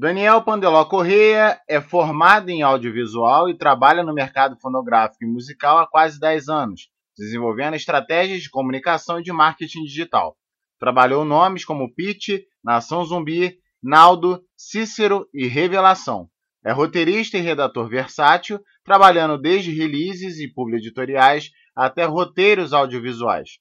Daniel Pandeló Correia é formado em audiovisual e trabalha no mercado fonográfico e musical há quase 10 anos, desenvolvendo estratégias de comunicação e de marketing digital. Trabalhou nomes como Pitch, Nação Zumbi, Naldo, Cícero e Revelação. É roteirista e redator versátil, trabalhando desde releases e publi-editoriais até roteiros audiovisuais.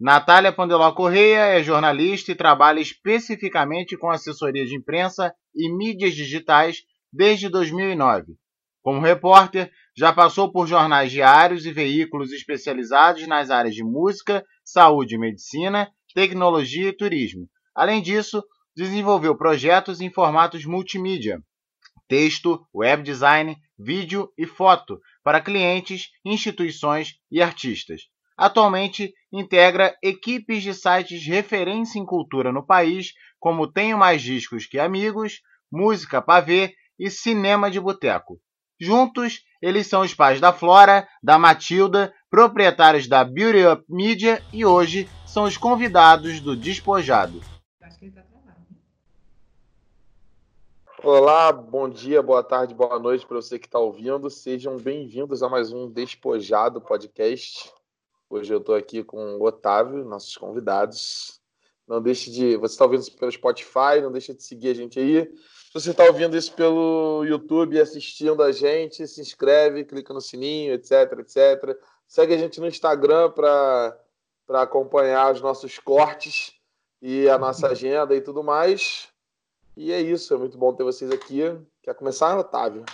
Natália Pandeló Correia é jornalista e trabalha especificamente com assessoria de imprensa e mídias digitais desde 2009. Como repórter, já passou por jornais diários e veículos especializados nas áreas de música, saúde e medicina, tecnologia e turismo. Além disso, desenvolveu projetos em formatos multimídia, texto, web design, vídeo e foto para clientes, instituições e artistas. Atualmente integra equipes de sites referência em cultura no país, como Tenho Mais Discos Que Amigos, Música Pavê e Cinema de Boteco. Juntos, eles são os pais da Flora, da Matilda, proprietários da Beauty Up Media e hoje são os convidados do Despojado. Olá, bom dia, boa tarde, boa noite para você que está ouvindo. Sejam bem-vindos a mais um Despojado podcast. Hoje eu estou aqui com o Otávio, nossos convidados. Não deixe de. Você está ouvindo isso pelo Spotify, não deixe de seguir a gente aí. Se você está ouvindo isso pelo YouTube assistindo a gente, se inscreve, clica no sininho, etc, etc. Segue a gente no Instagram para acompanhar os nossos cortes e a nossa agenda e tudo mais. E é isso, é muito bom ter vocês aqui. Quer começar, Otávio?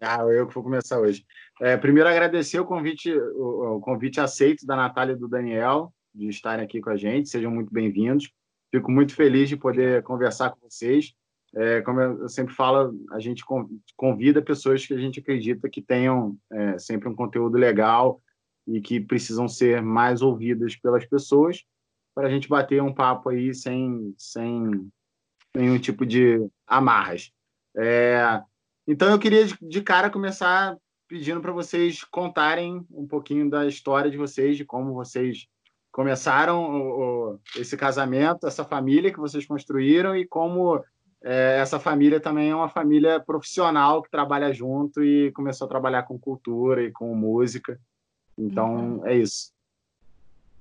Ah, eu que vou começar hoje. É, primeiro, agradecer o convite, o, o, convite aceito da Natália e do Daniel de estarem aqui com a gente. Sejam muito bem-vindos. Fico muito feliz de poder conversar com vocês. É, como eu sempre falo, a gente convida pessoas que a gente acredita que tenham é, sempre um conteúdo legal e que precisam ser mais ouvidas pelas pessoas para a gente bater um papo aí sem, sem nenhum tipo de amarras. É, então eu queria de cara começar pedindo para vocês contarem um pouquinho da história de vocês, de como vocês começaram o, o, esse casamento, essa família que vocês construíram e como é, essa família também é uma família profissional que trabalha junto e começou a trabalhar com cultura e com música. Então uhum. é isso.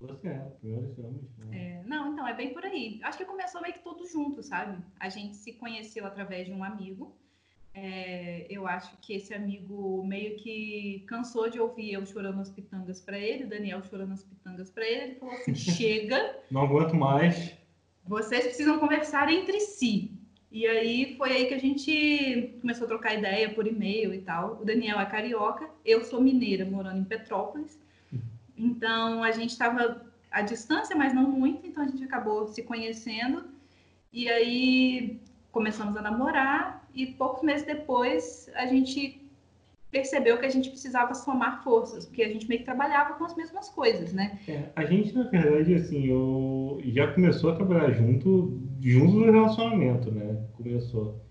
Você é, primeiro né? é, Não, então é bem por aí. Acho que começou meio que tudo junto, sabe? A gente se conheceu através de um amigo é, eu acho que esse amigo meio que cansou de ouvir eu chorando as pitangas para ele, Daniel chorando as pitangas para ele. Ele falou assim: chega. Não aguento mais. Vocês precisam conversar entre si. E aí foi aí que a gente começou a trocar ideia por e-mail e tal. O Daniel é carioca, eu sou mineira, morando em Petrópolis. Então a gente estava à distância, mas não muito, então a gente acabou se conhecendo. E aí começamos a namorar e poucos meses depois a gente percebeu que a gente precisava somar forças, porque a gente meio que trabalhava com as mesmas coisas, né? É, a gente, na verdade, assim, eu já começou a trabalhar junto, junto no relacionamento, né? Começou.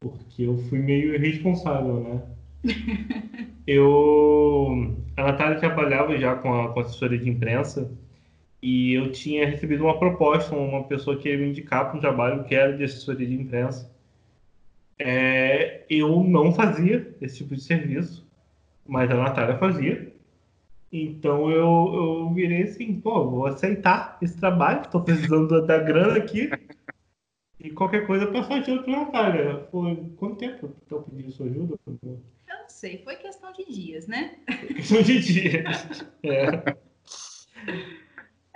Porque eu fui meio irresponsável, né? eu... A Natália trabalhava já com a, com a assessoria de imprensa e eu tinha recebido uma proposta, uma pessoa que ia me indicar para um trabalho que era de assessoria de imprensa é, eu não fazia esse tipo de serviço, mas a Natália fazia. Então eu, eu virei assim, pô, vou aceitar esse trabalho, estou precisando da, da, grana aqui. E qualquer coisa passar adiante para a Natália. Foi quanto tempo que eu pedi sua ajuda? Eu não sei, foi questão de dias, né? questão de dias. É.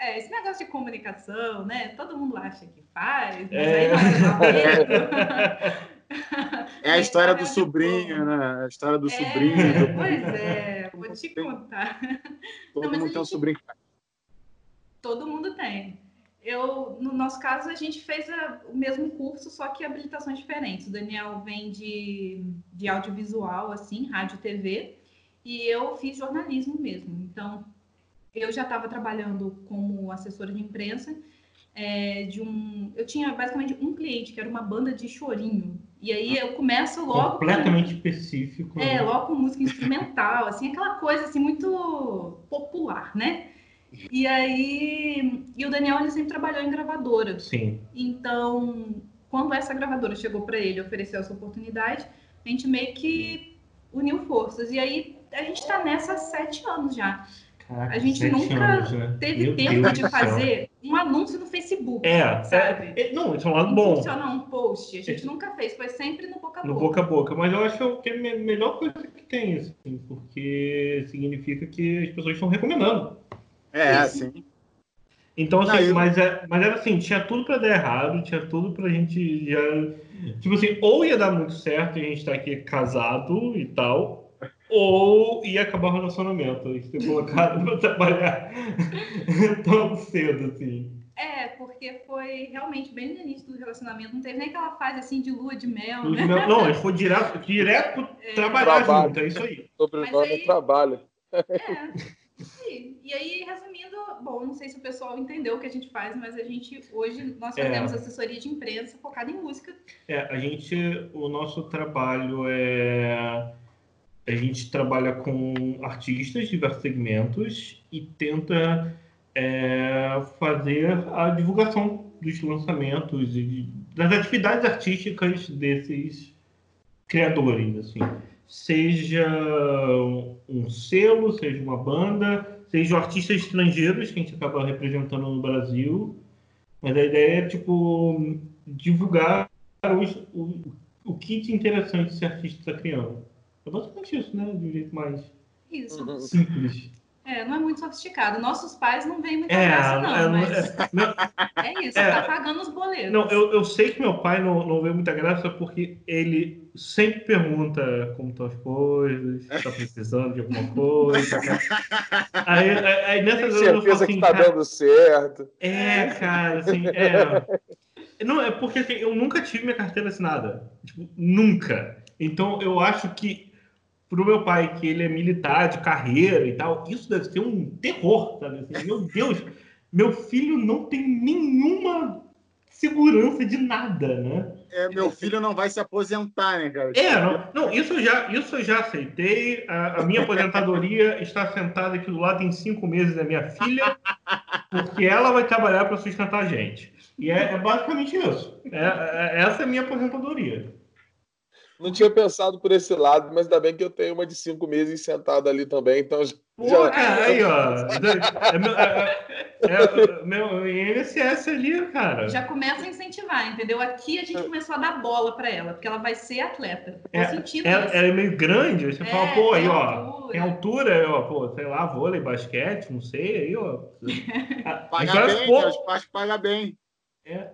É, esse negócio de comunicação, né? Todo mundo acha que faz, mas é. aí não é É a história do sobrinho, né? A história do é, sobrinho. Pois é, vou te contar. Todo Não, mundo tem um sobrinho. Todo mundo tem. Eu, no nosso caso, a gente fez a, o mesmo curso, só que habilitações diferentes. O Daniel vem de, de audiovisual, assim, rádio e TV, e eu fiz jornalismo mesmo. Então, eu já estava trabalhando como assessora de imprensa é, de um. Eu tinha basicamente um cliente que era uma banda de chorinho. E aí eu começo logo. Completamente com, específico. É, né? logo com música instrumental, assim, aquela coisa assim, muito popular, né? E aí. E o Daniel ele sempre trabalhou em gravadora. Sim. Então quando essa gravadora chegou para ele ofereceu essa oportunidade, a gente meio que uniu forças. E aí a gente está nessa há sete anos já. Caraca, A gente nunca anos, né? Teve Meu tempo Deus de fazer um anúncio no Facebook. É, sabe? é, é, não, isso é um lado bom. Funcionar um post. A gente nunca fez, foi sempre no boca a No boca. boca a boca, mas eu acho que é a me- melhor coisa que tem, assim, porque significa que as pessoas estão recomendando. É, assim. Então, assim, Não, eu- mas, é, mas era assim, tinha tudo pra dar errado, tinha tudo pra gente já. Tipo assim, ou ia dar muito certo e a gente tá aqui casado e tal, ou ia acabar o relacionamento. A gente ter colocado pra trabalhar tão cedo, assim. É, porque foi realmente bem no início do relacionamento. Não teve nem aquela fase assim de lua de mel, Não, né? não, a gente foi direto, direto trabalhar Trabalho. junto, é isso aí. Sobrenome Mas aí- é trabalho. É. Sim. E aí, resumindo, bom, não sei se o pessoal entendeu o que a gente faz, mas a gente hoje nós É. fazemos assessoria de imprensa focada em música. É, a gente, o nosso trabalho é. A gente trabalha com artistas de diversos segmentos e tenta é, fazer a divulgação dos lançamentos e das atividades artísticas desses criadores, assim. Seja um selo, seja uma banda, seja artistas estrangeiros que a gente acaba representando no Brasil. Mas a ideia é, tipo, divulgar os- o, o que de interessante esse artista está criando. É basicamente isso, né? De um jeito mais Isso. Uhum. simples. É, não é muito sofisticado. Nossos pais não veem muita É, graça, não, é, mas é, meu- é isso, é. tá pagando os boletos. não, eu, eu sei que meu pai não, não vê muita graça porque ele sempre pergunta como estão as coisas, se tá precisando de alguma coisa. aí, aí, aí nessas horas eu falo Certeza assim, que tá cara, dando certo. É, cara, assim, é. Não, é porque assim, eu nunca tive minha carteira assinada. Tipo, nunca. Então eu acho que pro meu pai, que ele é militar de carreira e tal, isso deve ser um terror, sabe? Assim, meu Deus, meu filho não tem nenhuma segurança de nada, né? É, meu filho não vai se aposentar, né, cara? É, não, não isso, eu já, isso eu já aceitei. A, a minha aposentadoria está sentada aqui do lado em cinco meses da minha filha, porque ela vai trabalhar para sustentar a gente. E é, é basicamente isso. É, é- essa é a minha aposentadoria. Não tinha pensado por esse lado, mas ainda bem que eu tenho uma de cinco meses sentada ali também, então já- Pô, já- cara, aí, ó. É meu, é, é- é INSS ali, cara. Já começa a incentivar, entendeu? Aqui a gente começou a dar bola pra ela, porque ela vai ser atleta. É, isso. ela é meio grande, você É, fala, pô, aí, ó. Tem altura, ó, pô, sei lá, vôlei, basquete, não sei, aí, ó. Paga bem, pô, os pais pagam bem. É,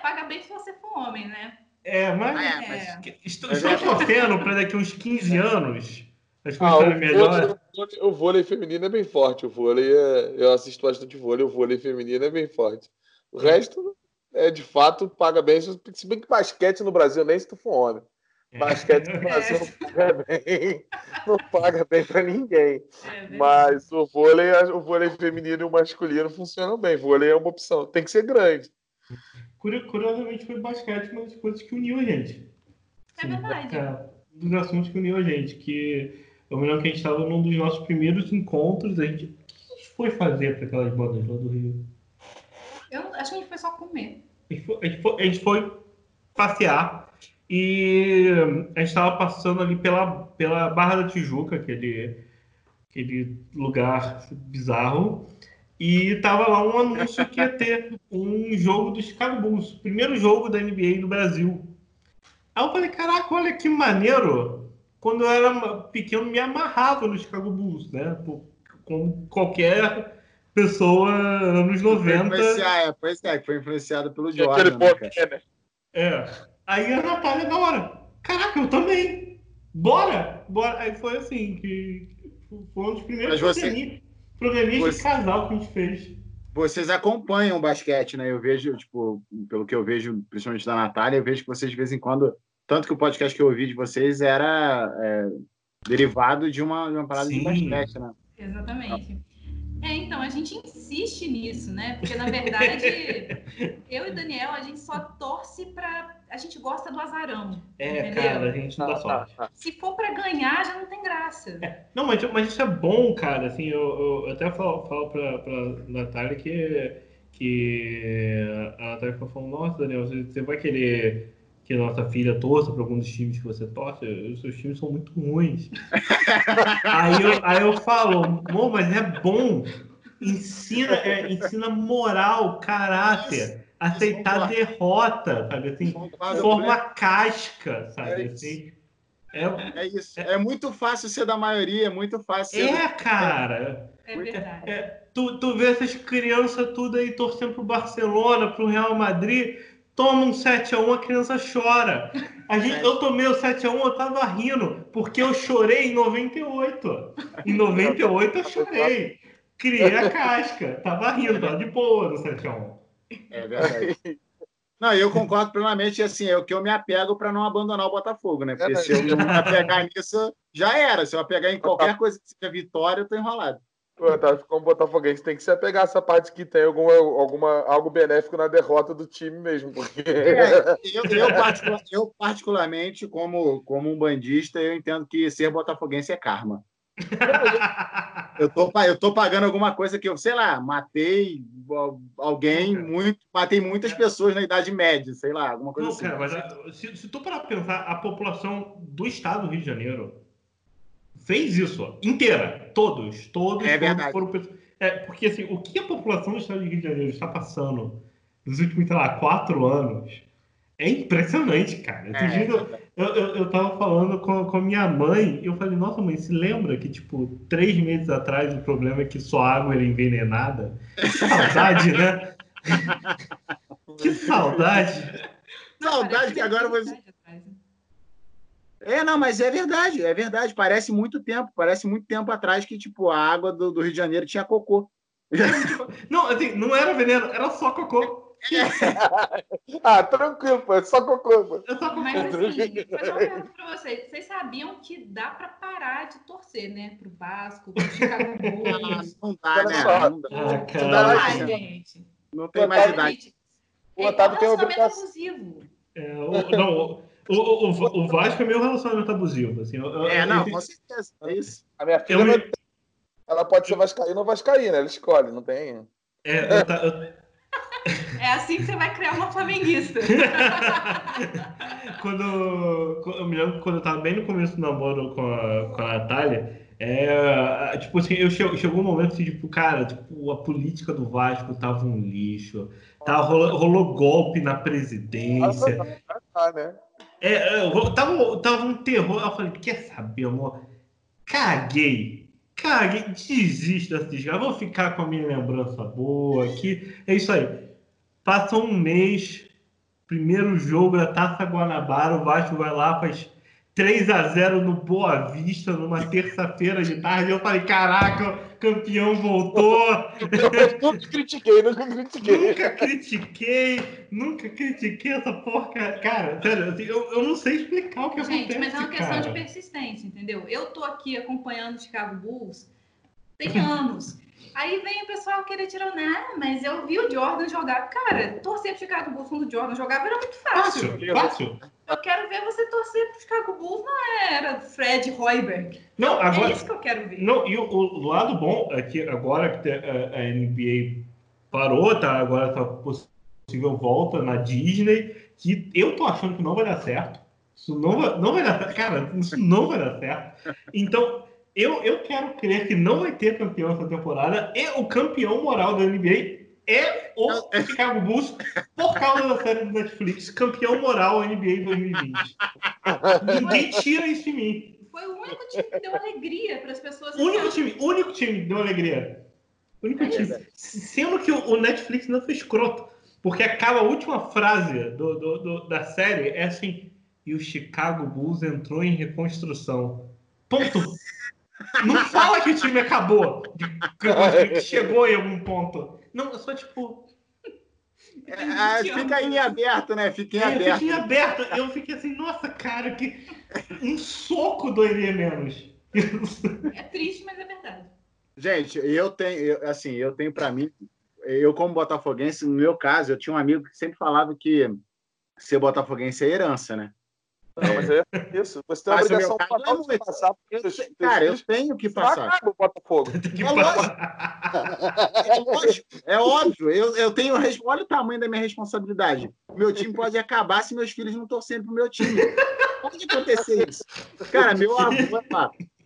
paga bem se você for homem, né? É, mas. É, mas- Estou, estou torcendo para daqui uns 15 anos as coisas Ah, o, estarem melhores. vôlei, o vôlei- o feminino é bem forte. O vôlei é, eu assisto bastante vôlei, o vôlei feminino é bem forte. O resto é de fato paga bem. Se bem que basquete no Brasil, nem se tu for homem. Basquete no Brasil não paga bem. Não paga bem pra ninguém. É. Mas o vôlei, o vôlei feminino e o masculino funcionam bem. Vôlei é uma opção. Tem que ser grande. Curi- Curiosamente foi basquete uma das coisas que uniu a gente. É verdade. É, dos assuntos que uniu a gente. Que eu me lembro que a gente estava num dos nossos primeiros encontros. A gente, o que a gente foi fazer para aquelas bandas lá do Rio? Eu acho que a gente foi só comer. A gente foi, a gente foi- a gente foi passear e a gente estava passando ali pela, pela Barra da Tijuca, aquele, aquele lugar bizarro, e tava lá um anúncio que ia ter um jogo do Chicago Bulls, primeiro jogo da NBA no Brasil. Aí eu falei, caraca, olha que maneiro! Quando eu era pequeno, me amarrava no Chicago Bulls, né? Como qualquer pessoa anos Foi 90. influenciar, é, pois é, que foi influenciado pelo E aquele Jordan. né, cara? né? É. Aí a Natália da hora. Caraca, eu também. Bora! Bora. Aí foi assim, que foi um dos primeiros Mas você- programinhas você- de casal que a gente fez. Vocês acompanham o basquete, né? Eu vejo, tipo, pelo que eu vejo, principalmente da Natália, eu vejo que vocês de vez em quando. Tanto que o podcast que eu ouvi de vocês era é, derivado de uma, de uma parada de Sim. basquete, né? Exatamente. É, então, a gente insiste nisso, né? Porque, na verdade, eu e Daniel, a gente só torce pra. A gente gosta do azarão. É, Entendeu? cara, a gente não dá sorte. Se for pra ganhar, já não tem graça. Não, mas, mas isso é bom, cara. Assim, eu, eu até falo, falo pra, pra Natália que, que a Natália ficou falando, nossa, Daniel, você, você vai querer que a nossa filha torça para algum dos times que você torce? Os seus times são muito ruins. aí, eu, aí eu falo, mas é bom. Ensina, é, ensina moral, caráter, aceitar derrota, sabe assim? Forma casca, sabe É assim? É, é isso. É muito fácil ser da maioria, é muito fácil ser. É, cara. É verdade. É, tu, tu vê essas crianças tudo aí torcendo pro Barcelona, pro Real Madrid, toma um 7x1, a criança chora. A gente, eu tomei o 7x1, eu tava rindo, porque eu chorei em 98. Em 98 eu chorei. Criei a casca. Tava rindo, tava de boa no 7x1. É verdade. Não, eu concordo plenamente, assim, é o que eu me apego para não abandonar o Botafogo, né? Porque É, se eu me apegar nisso, já era. Se eu apegar em qualquer coisa que seja vitória, eu tô enrolado. Pô, tá, como botafoguense tem que se apegar a essa parte que tem alguma, alguma, algo benéfico na derrota do time mesmo. Porque... É, eu, eu, particular- eu, particularmente, como, como um bandista, eu entendo que ser botafoguense é karma. Eu tô, eu tô pagando alguma coisa que eu, sei lá, matei al- alguém muito, matei muitas pessoas na Idade Média, sei lá, alguma coisa Não, assim. cara, mas a- se, se tu parar pra pensar, a população do estado do Rio de Janeiro fez isso ó, inteira. Todos, todos, É verdade. foram pessoas. É, porque assim, o que a população do estado do Rio de Janeiro está passando nos últimos, sei lá, quatro anos é impressionante, cara. É, eu, eu, eu, eu tava falando com, com minha mãe e eu falei, nossa mãe, se lembra que, tipo, três meses atrás o problema é que sua água era envenenada? Que saudade, né? que saudade. Saudade que agora tem você- né? É, não, mas é verdade, é verdade. Parece muito tempo, parece muito tempo atrás que, tipo, a água do, do Rio de Janeiro tinha cocô. Não, assim, não era veneno, era só cocô. ah, tranquilo, pô, é só cocô. Pô. É só. Mas assim, fazer uma pergunta pra vocês. Vocês sabiam que dá pra parar de torcer, né? Pro Vasco, pro Chicago Bulls. Não dá, né? Não, dá. Ah, Não dá gente. Não tem mais idade. O É Otávio tem relacionamento obrigação. abusivo. É, o, não, o, o, o, o Vasco é meu relacionamento abusivo. Assim, eu- eu- É, eu não, com certeza. É isso. A minha filha, Eu ela pode ser vascaína ou vascaína, ela escolhe, não tem... é, eu eu- É assim que você vai criar uma flamenguista. quando, quando- eu me lembro que quando eu tava bem no começo do namoro com a, com a Natália, é, tipo assim, eu che- chegou um momento que, tipo, cara, tipo, a política do Vasco tava um lixo, tava, rolou, rolou golpe na presidência, Ah, né? é, é, tava, tava um terror. Eu falei, quer saber, amor? Caguei. Caguei, desisto dessa desgraça. Vou ficar com a minha lembrança boa aqui. É isso aí. Passa um mês, primeiro jogo da Taça Guanabara, o Vasco vai lá, faz 3 a 0 no Boa Vista, numa terça-feira de tarde. Eu falei, caraca, o campeão voltou. Eu nunca critiquei, nunca critiquei. Nunca critiquei, nunca critiquei essa porca. Cara, sério, assim, eu, eu não sei explicar o que Gente, acontece. mas é uma questão cara. de persistência, entendeu? Eu tô aqui acompanhando o Chicago Bulls tem anos. Aí vem o pessoal querer tirar, ah, mas eu vi o Jordan jogar. Cara, torcer pro Chicago Bulls quando o Jordan jogava era muito fácil. Fácil, fácil. Eu quero ver você torcer pro Chicago Bulls, não era Fred Hoiberg. Não, É agora. isso que eu quero ver. Não, e o, o lado bom é que agora que a, a NBA parou, tá? Agora tá possível volta na Disney, que eu tô achando que não vai dar certo. Isso não vai, não vai dar certo. Cara, isso não vai dar certo. Então, eu, eu quero crer que não vai ter campeão essa temporada. E o campeão moral da NBA é o Chicago Bulls por causa da série do Netflix. Campeão moral NBA 2020. Ninguém tira isso de mim. Foi o único time que deu alegria para as pessoas. O único time, único time que deu alegria. Único É time. Sendo que o o Netflix não foi escroto. Porque acaba a última frase do, do- do- da série é assim: e o Chicago Bulls entrou em reconstrução. Ponto. Não fala que o time acabou. Que chegou em algum ponto. Não, é só tipo. É, fica aí em aberto, né? Fica em Eu aberto. fiquei aberto. Eu fiquei assim, nossa, cara, que. Um soco doeria menos. É triste, mas é verdade. Gente, eu tenho, eu, assim, eu tenho para mim, eu como botafoguense, no meu caso, eu tinha um amigo que sempre falava que ser botafoguense é herança, né? Não, mas é isso. Você tem a Mas obrigação caso total é de passar Eu seus cara, eu tenho que passar. cara, o Botafogo. Que É lógico. É lógico, é óbvio. Eu, eu tenho. Olha o tamanho da minha responsabilidade. Meu time pode acabar se meus filhos não torcerem pro meu time. Pode acontecer isso. Cara, meu avô,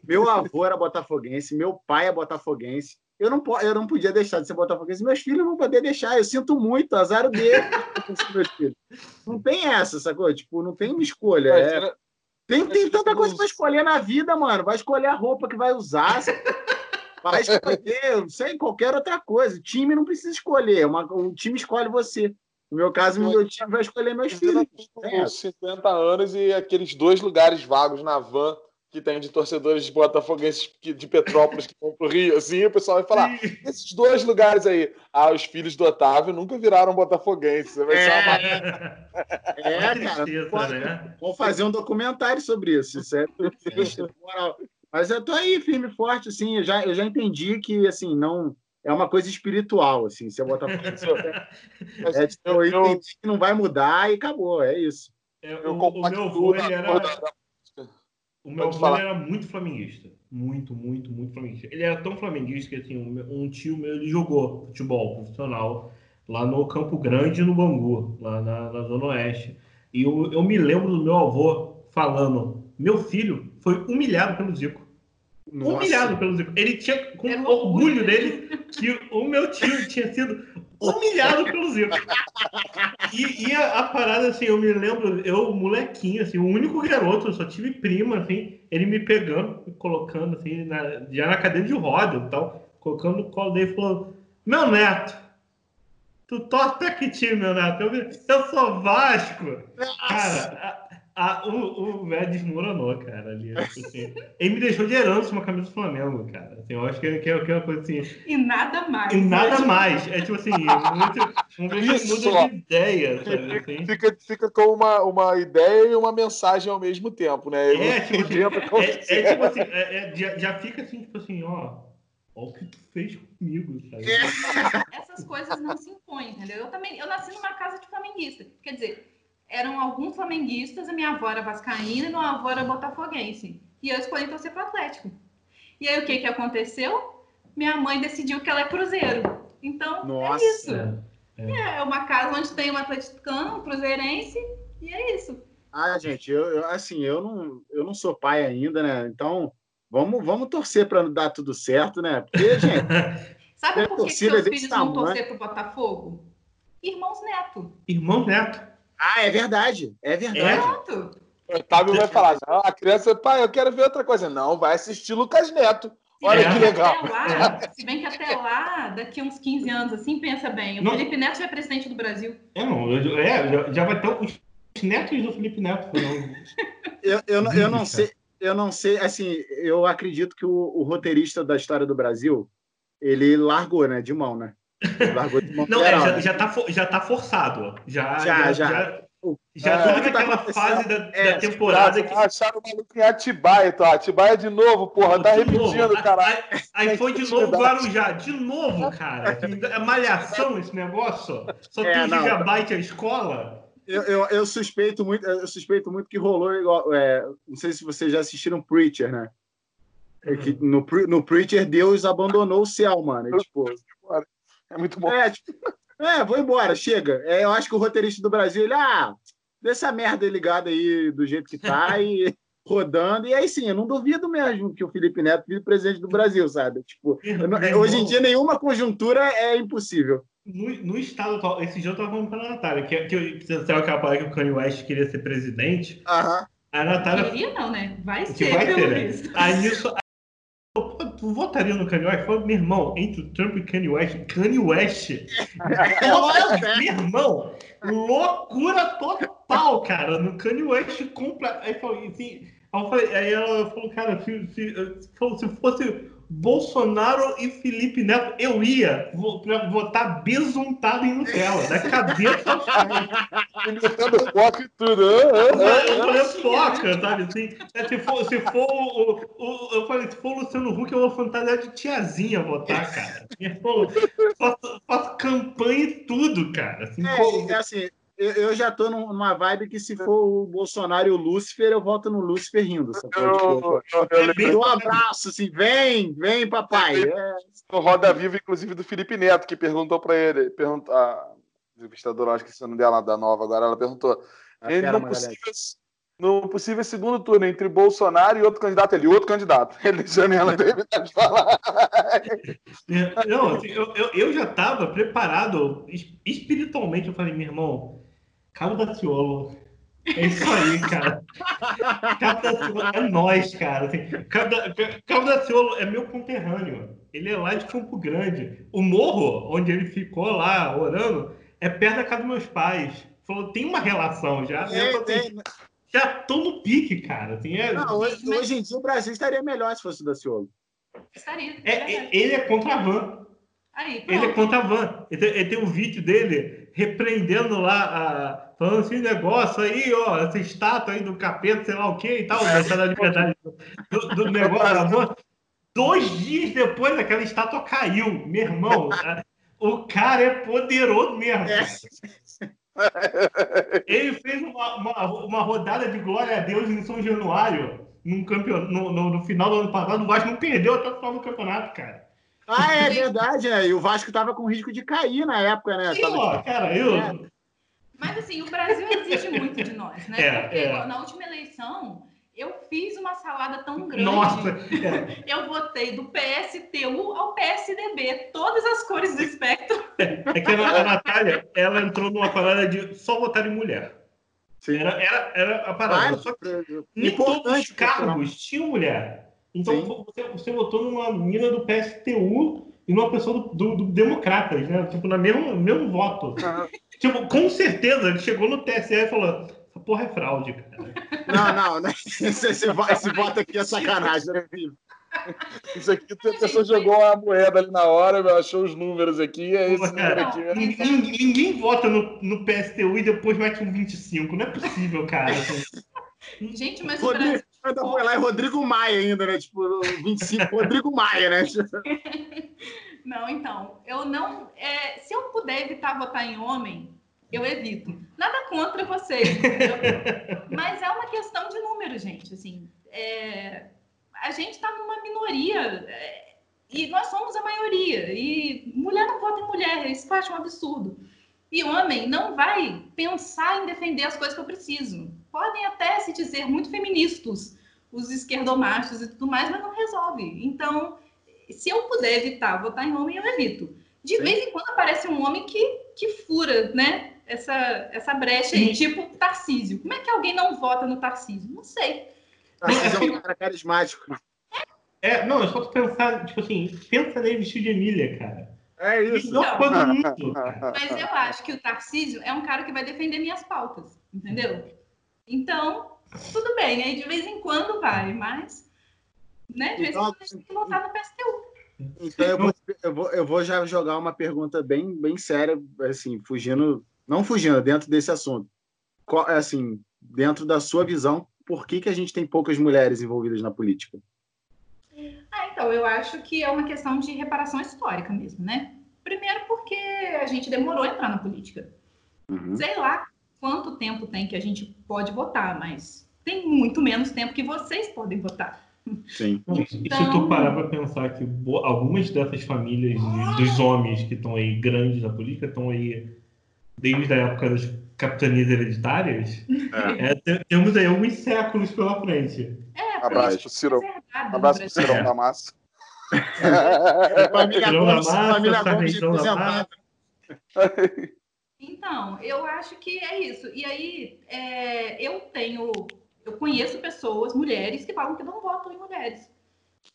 meu avô era botafoguense, meu pai é botafoguense. Eu não, eu não podia deixar de ser botafoguense. Meus filhos vão poder deixar. Eu sinto muito, azar dele. Não tem essa, sacou? Tipo, não tem uma escolha. É, tem, tem tanta coisa para escolher na vida, mano. Vai escolher a roupa que vai usar. Vai escolher, sei, qualquer outra coisa. O time não precisa escolher. Uma, o time escolhe você. No meu caso, o meu time vai escolher meus filhos. tu Tem com essa. 50 anos e aqueles dois lugares vagos na van que tem de torcedores de botafoguenses de Petrópolis que vão pro Rio, assim, o pessoal vai falar, esses dois lugares aí, ah, os filhos do Otávio nunca viraram botafoguenses. Vai ser uma É, cara. tristeza, pode- né? Vamos fazer um documentário sobre isso. Isso é triste, moral. Mas eu tô aí, firme e forte, assim. Eu já, eu já entendi que, assim, não. É uma coisa espiritual, assim. Você botar. Mas É, tipo, eu eu- entendi que não vai mudar e acabou. É isso. É, eu o, o meu avô, ele era, da- o meu avô era muito flamenguista. Muito, muito, muito flamenguista. Ele era tão flamenguista que assim, um, um tio meu ele jogou futebol profissional lá no Campo Grande, no Bangu, lá na, na Zona Oeste. E eu, eu me lembro do meu avô falando: meu filho foi humilhado pelo Zico. Humilhado pelo Zico. Ele tinha com orgulho. dele que o meu tio tinha sido humilhado pelo Zico. E, e a, a parada, assim, eu me lembro, eu, molequinho, assim, o único garoto, eu só tive prima, assim, ele me pegando, me colocando, assim, na- já na cadeira de roda e tal, colocando no colo dele e falou: Meu neto, tu torce pra que time, meu neto? Eu, eu sou Vasco. Cara, a- o, o velho desmoronou, cara, ali. tipo assim. ele me deixou de herança uma camisa do Flamengo, cara. Assim, eu acho que, que, é- que é uma coisa assim. E nada mais. E nada né? mais. É tipo assim, muito, ver se Isso. muda de ideia, sabe? Assim. Fica, fica com uma, uma ideia e uma mensagem ao mesmo tempo, né? Ele É, tipo assim, inventa como é, quiser. é tipo assim, é- é- já, já fica assim, tipo assim, ó, ó o que tu fez comigo, sabe? Essas coisas não se impõem, entendeu? Eu também, eu nasci numa casa de flamenguista. Quer dizer, eram alguns flamenguistas, a minha avó era vascaína e meu avô era botafoguense. E eu escolhi torcer pro Atlético. E aí o que que aconteceu? Minha mãe decidiu que ela é cruzeiro. Então, Nossa. é isso. É. É uma casa onde tem um atleticano, um cruzeirense, e é isso. Ah, gente, eu, eu- assim, eu não, eu não sou pai ainda, né? Então, vamos, vamos torcer para dar tudo certo, né? Porque, gente, Sabe É por que, seus desse filhos vão torcer pro Botafogo? Irmãos Neto. Irmão Neto. Ah, é verdade, é verdade. É? O Otávio vai falar, não, a criança, pai, eu quero ver outra coisa. Não, vai assistir Lucas Neto. Olha É. que legal. Até lá, Se bem que até lá, daqui uns 15 anos, assim, pensa bem. O Não. Felipe Neto já é presidente do Brasil. É, não, é, já, vai ter os netos do Felipe Neto. Eu, eu, não- eu não sei, eu não sei, assim, eu acredito que o, o roteirista da história do Brasil, ele largou, né, de mão, né? Ele Largou de mão. Não, é, já, né? já, tá, for- já tá forçado. ó. Já, Já, já, já. já, É, tá tudo que tá fase da, é, da temporada que. Acharam o maluco em Atibaia, então. Atibaia de novo, porra, tá De novo. repetindo, caralho. Aí, aí foi de novo Guarujá, de novo, cara. É malhação esse negócio. Só É, tem não. gigabyte a escola. Eu, eu, eu suspeito muito, eu suspeito muito que rolou igual. é, não sei se vocês já assistiram Preacher, né? É que no, Pre- no Preacher, Deus abandonou o céu, mano. E, tipo, É muito bom. é, tipo, é, vou embora, chega. É, eu acho que o roteirista do Brasil, ele, ah, deixa essa merda ligada aí do jeito que tá e rodando. E aí sim, eu não duvido mesmo que o Felipe Neto vire presidente do Brasil, sabe? Tipo, não- hoje em dia nenhuma conjuntura é impossível. No, no estado atual, esse dia eu tava falando pra Natália, que, que, que sabe aquela que o Kanye West queria ser presidente? Aham. A Natália Queria não, né? Vai Que ser, vai pelo ter, né? visto. Aí nisso. Tu votaria no Kanye West? Falei, meu irmão, entre o Trump e Kanye West, Kanye West. É meu irmão, loucura total, cara. No Kanye West compra. Aí, falou, assim, aí, eu falei- aí ela falou, cara, se, se, se fosse Bolsonaro e Felipe Neto, eu ia pra votar besuntado em Nutella, da cabeça. Imitando foco e tudo. Eu falei foca, sabe assim? É, se for, se for o, o- Eu falei, se for o Luciano Huck, eu vou fantasiar de tiazinha votar, cara. Falou, faço, faço campanha e tudo, cara. Assim, É, como- é assim, eu, eu, já tô numa vibe que se for o Bolsonaro e o Lúcifer, eu volto no Lúcifer rindo. Eu, eu, eu, um abraço, assim, vem, vem, papai. É. No Roda Viva, inclusive, do Felipe Neto, que perguntou para ele, pergunta, a entrevistadora, acho que se não dela, da Nova agora, ela perguntou, ele não possível, no possível segundo turno entre Bolsonaro e outro candidato ali, outro candidato. Ele janela de falar. Não, assim, eu, eu, eu, já estava preparado espiritualmente. Eu falei, meu irmão, Cabo da Ciolo. É isso aí, cara. Cabo da Ciolo é nós, cara. Assim, Cabo, da, Cabo da Ciolo é meu conterrâneo. Ele é lá de Campo Grande. O morro onde ele ficou lá orando é perto da casa dos meus pais. Falou, tem uma relação já. É, assim, já tô no pique, cara. Assim, é... Não, hoje, hoje, em dia o Brasil estaria melhor se fosse o Daciolo. Estaria. É, ele é contra a van. Aí, ele é contra a van. Ele, ele, tem um vídeo dele repreendendo lá, a, falando assim, negócio aí, ó, essa estátua aí do capeta, sei lá o que e tal, é. da liberdade do, do negócio da van. Dois dias depois, aquela estátua caiu. Meu irmão, o cara é poderoso mesmo. É. Ele fez uma, uma, uma, rodada de glória a Deus em São Januário, num campeon... no, no, no final do ano passado. O Vasco não perdeu até o final do campeonato, cara. Ah, é verdade, né? E o Vasco tava com risco de cair na época, né? Sim, ó, cara, eu. É. Mas assim, o Brasil exige muito de nós, né? É, Porque é. na última eleição eu fiz uma salada tão grande. Nossa! É. Eu votei do PSTU ao PSDB, todas as cores do espectro. É, é que a, a Natália, ela entrou numa parada de só votar em mulher. Sim. Era, era, era a parada. só que nem todos os cargos tinham mulher. Então você, você, votou numa mina do PSTU e numa pessoa do, do, do Democratas, né? Tipo, na mesmo, mesmo voto. Ah. Tipo, com certeza, ele chegou no TSE e falou: essa porra é fraude, cara. Não, não, né? esse, esse, esse voto aqui é sacanagem, né, Isso aqui, a pessoa jogou a moeda ali na hora, achou os números aqui, é esse cara, aqui. Ninguém, ninguém, vota no, no PSTU e depois mete um 25. Não é possível, cara. Gente, mas Rodrigo, o Brasil... foi lá é Rodrigo Maia ainda, né? Tipo, 25, Rodrigo Maia, né? Não, então, eu não. É, se eu puder evitar votar em homem, eu evito. Nada contra vocês, mas é uma questão de número, gente. Assim, é, a gente está numa minoria é, e nós somos a maioria. E mulher não vota em mulher, isso eu acho um absurdo. E homem não vai pensar em defender as coisas que eu preciso. Podem até se dizer muito feministas, os esquerdomachos e tudo mais, mas não resolve. Então, se eu puder evitar votar em homem, eu evito. De Sim. vez em quando aparece um homem que, que fura, né? essa, essa brecha aí, tipo Tarcísio. Como é que alguém não vota no Tarcísio? Não sei. Tarcísio é um cara carismático. É, não, é só tu pensar, tipo assim, pensa nele vestido de Emília, cara. É isso. Não, mundo, mas eu acho que o Tarcísio é um cara que vai defender minhas pautas, entendeu? Então, tudo bem, aí de vez em quando vai, mas né, de vez em então, quando a gente tem que votar no PSTU. Então eu vou, eu vou, eu vou já jogar uma pergunta bem, bem séria, assim, fugindo não fugindo, dentro desse assunto, qual, é assim, dentro da sua visão, por que, que a gente tem poucas mulheres envolvidas na política? Ah, então, eu acho que é uma questão de reparação histórica mesmo, né? Primeiro porque a gente demorou a entrar na política. Uhum. Sei lá quanto tempo tem que a gente pode votar, mas tem muito menos tempo que vocês podem votar. Sim. Então... E se tu então parar para pensar que algumas dessas famílias dos homens que estão aí grandes na política estão aí desde a época das capitanias hereditárias, é. É, temos aí alguns séculos pela frente. É, abraço, Ciro. Abraço pro Cirão da Massa. família Gomes, família Gomes Então, eu acho que é isso. E aí, é, eu tenho, eu conheço pessoas, mulheres, que falam que não votam em mulheres.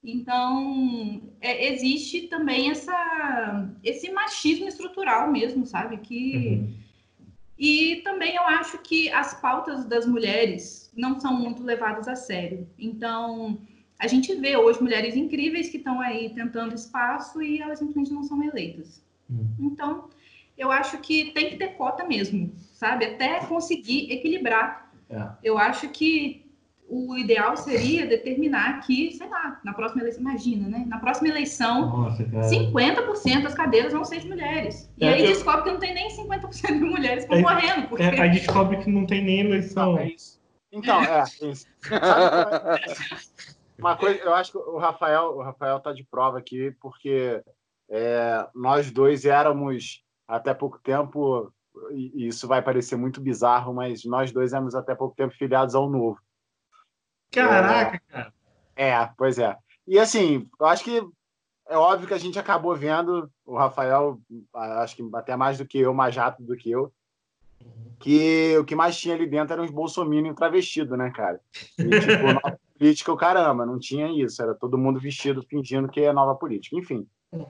Então, é, existe também essa, esse machismo estrutural mesmo, sabe? Que, uhum. E também eu acho que as pautas das mulheres não são muito levadas a sério. Então, a gente vê hoje mulheres incríveis que estão aí tentando espaço e elas simplesmente não são eleitas. Uhum. Então, eu acho que tem que ter cota mesmo, sabe? Até conseguir equilibrar. É. Eu acho que o ideal seria determinar que, sei lá, na próxima eleição, imagina, né? Na próxima eleição, Nossa, cara. 50% das cadeiras vão ser de mulheres. E É, aí eu- descobre que não tem nem 50% de mulheres É, concorrendo, porque É, aí descobre que não tem nem eleição. Não, é isso. Então, é, isso. É? Uma coisa, eu acho que o Rafael, o Rafael tá de prova aqui, porque é, nós dois éramos até pouco tempo, e e isso vai parecer muito bizarro, mas nós dois éramos até pouco tempo filiados ao novo. Caraca, cara. É, pois é. E assim, eu acho que é óbvio que a gente acabou vendo, o Rafael, acho que até mais do que eu, mais rápido do que eu, que o que mais tinha ali dentro eram os bolsominions travestidos, né, cara? E, tipo, nova política, o caramba, não tinha isso, era todo mundo vestido fingindo que é nova política. Enfim,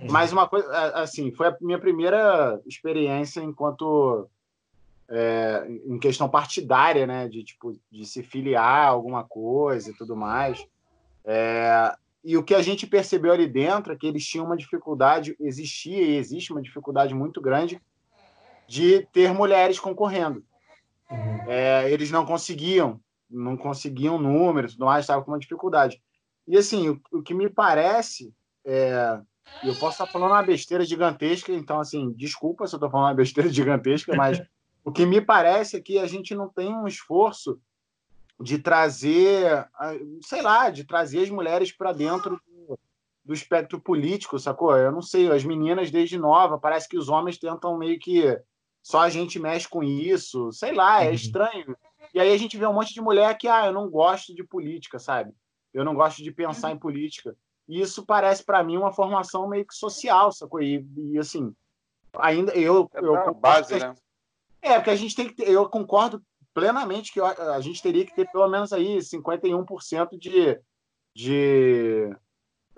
mas uma coisa, é, assim, foi a minha primeira experiência enquanto é, em questão partidária, né, de tipo de se filiar a alguma coisa e tudo mais. É, e o que a gente percebeu ali dentro é que eles tinham uma dificuldade, existia e existe uma dificuldade muito grande de ter mulheres concorrendo. Uhum. É, eles não conseguiam, não conseguiam números, tudo mais, estava com uma dificuldade. E assim, o, o que me parece é, eu posso estar falando uma besteira gigantesca, então assim, desculpa se eu estou falando uma besteira gigantesca, mas o que me parece é que a gente não tem um esforço de trazer, sei lá, de trazer as mulheres para dentro do, do espectro político, sacou? Eu não sei, as meninas desde nova, parece que os homens tentam meio que só a gente mexe com isso, sei lá, é Uhum. estranho. E aí a gente vê um monte de mulher que, ah, eu não gosto de política, sabe? Eu não gosto de pensar em política. E isso parece para mim uma formação meio que social, sacou? E, e assim, ainda eu, É eu base, né? É, porque a gente tem que ter, eu concordo plenamente que a gente teria que ter pelo menos aí 51% de, de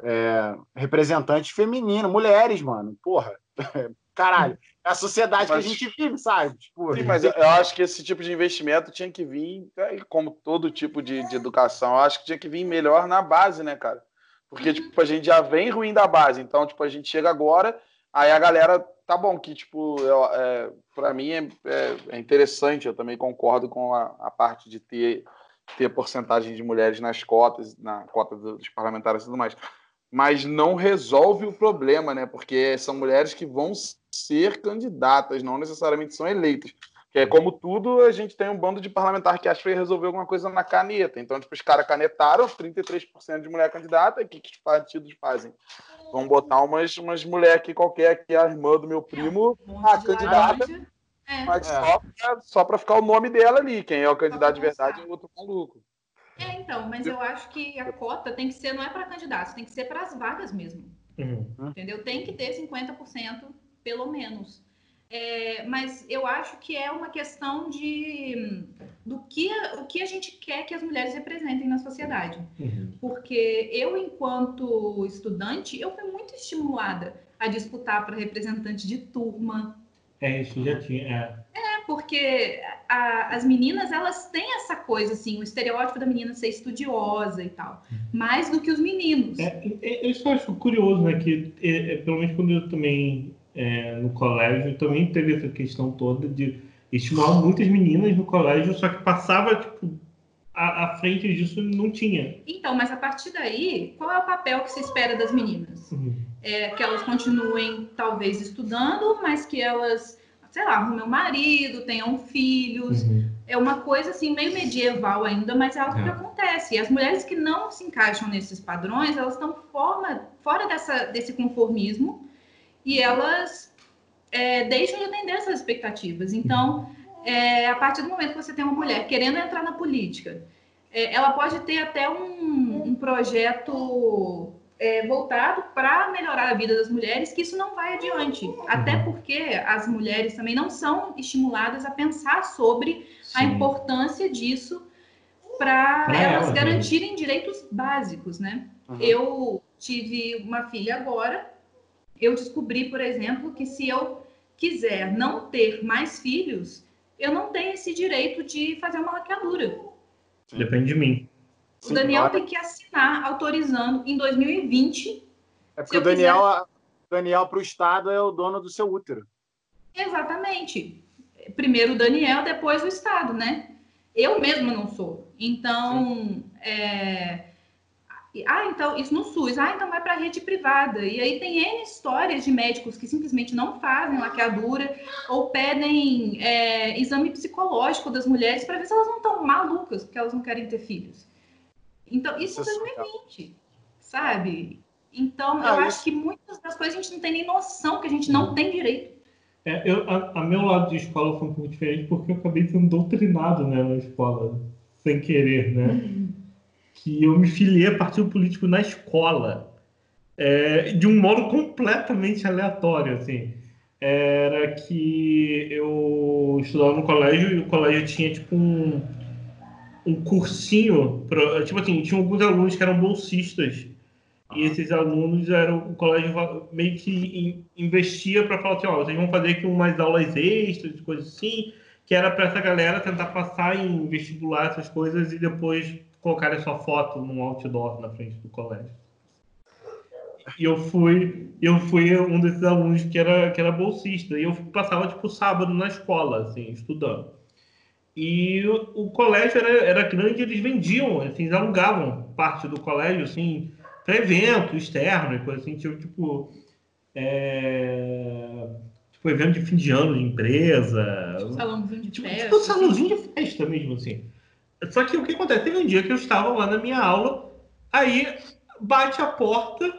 é, representantes femininos, mulheres, mano. Porra. Caralho. É a sociedade Mas- que a gente vive, sabe? Tipo, Sim, mas eu, eu acho que esse tipo de investimento tinha que vir, é, como todo tipo de, de educação, eu acho que tinha que vir melhor na base, né, cara? Porque, tipo, a gente já vem ruim da base, então, tipo, a gente chega agora, aí a galera, tá bom, que, tipo, é, pra mim é, é- é interessante, eu também concordo com a, a parte de ter, ter porcentagem de mulheres nas cotas, na cota do- dos parlamentares e tudo mais. Mas não resolve o problema, né? Porque são mulheres que vão ser candidatas, não necessariamente são eleitas. Que é como tudo, a gente tem um bando de parlamentar que acha que resolver alguma coisa na caneta. Então, tipo, os caras canetaram 33% de mulher candidata, e o que, que os partidos fazem? Vão botar umas, umas mulheres aqui qualquer, aqui, a irmã do meu primo, Ah, de candidata. laranja. É. mas É. só, pra, só pra ficar o nome dela ali. Quem é o candidato de verdade é outro maluco. É, então, mas eu acho que a cota tem que ser, não é para candidatos, tem que ser para as vagas mesmo. Uhum. Entendeu? Tem que ter 50% pelo menos. É, mas eu acho que é uma questão de do que o que a gente quer que as mulheres representem na sociedade. Uhum. Porque eu, enquanto estudante, eu fui muito estimulada a disputar para representante de turma, É, isso já tinha. É. É, porque a- as meninas, elas têm essa coisa, assim, o estereótipo da menina ser estudiosa e tal, mais do que os meninos. É, é, isso eu acho curioso, né? Que é, é, pelo menos quando eu também é, no colégio, também teve essa questão toda de estimular muitas meninas no colégio, só que passava, tipo, à, à frente disso não tinha. Então, mas a partir daí, qual é o papel que se espera das meninas? Uhum. É que elas continuem, talvez, estudando, mas que elas, sei lá, arrumem um marido, tenham filhos. Uhum. É uma coisa, assim, meio medieval ainda, mas é algo que É. acontece. E as mulheres que não se encaixam nesses padrões, elas estão fora, fora dessa, desse conformismo e elas é, deixam de atender essas expectativas. Então, é, a partir do momento que você tem uma mulher querendo entrar na política, é, ela pode ter até um, um projeto é, voltado para melhorar a vida das mulheres, que isso não vai adiante. Até porque as mulheres também não são estimuladas a pensar sobre a Sim. importância disso para elas né? garantirem direitos básicos, né? Uhum. Eu tive uma filha agora. Eu descobri, por exemplo, que se eu quiser não ter mais filhos, eu não tenho esse direito de fazer uma laqueadura. Depende de mim. O Sim, Daniel olha, tem que assinar autorizando em 2020. é porque o Daniel, o Daniel para o Estado é o dono do seu útero. Exatamente. Primeiro o Daniel, depois o Estado, né? Eu mesma não sou. Então, é... ah, então isso no SUS, ah, então vai para a rede privada. E aí tem N histórias de médicos que simplesmente não fazem laqueadura ou pedem é, exame psicológico das mulheres para ver se elas não estão malucas porque elas não querem ter filhos. Então, isso, isso é 2020, sabe? Então, ah, eu isso... acho que muitas das coisas a gente não tem nem noção que a gente não tem direito. É, eu, a, a, meu lado de escola foi um pouco diferente porque eu acabei sendo doutrinado né, na escola, sem querer, né? Que eu me filiei a partido político na escola, é, de um modo completamente aleatório, assim. Era que eu estudava no colégio e o colégio tinha, tipo, um, um cursinho, pra, tipo assim, tinha alguns alunos que eram bolsistas e esses alunos eram o colégio meio que investia para falar assim, ó, vocês vão fazer aqui umas aulas extras, coisas assim, que era para essa galera tentar passar em vestibular essas coisas e depois colocar a sua foto num outdoor na frente do colégio. E eu fui, eu fui um desses alunos que era que era bolsista e eu passava tipo sábado na escola, assim, estudando. E o, o colégio era, era grande, eles vendiam, assim, eles alugavam parte do colégio, assim, para evento externo e coisa assim, tipo, tipo, é, tipo evento de fim de ano de empresa. Tipo salãozinho de tipo, festa. Tipo salãozinho de festa mesmo, assim. Só que o que acontece? Teve um dia que eu estava lá na minha aula, aí bate a porta,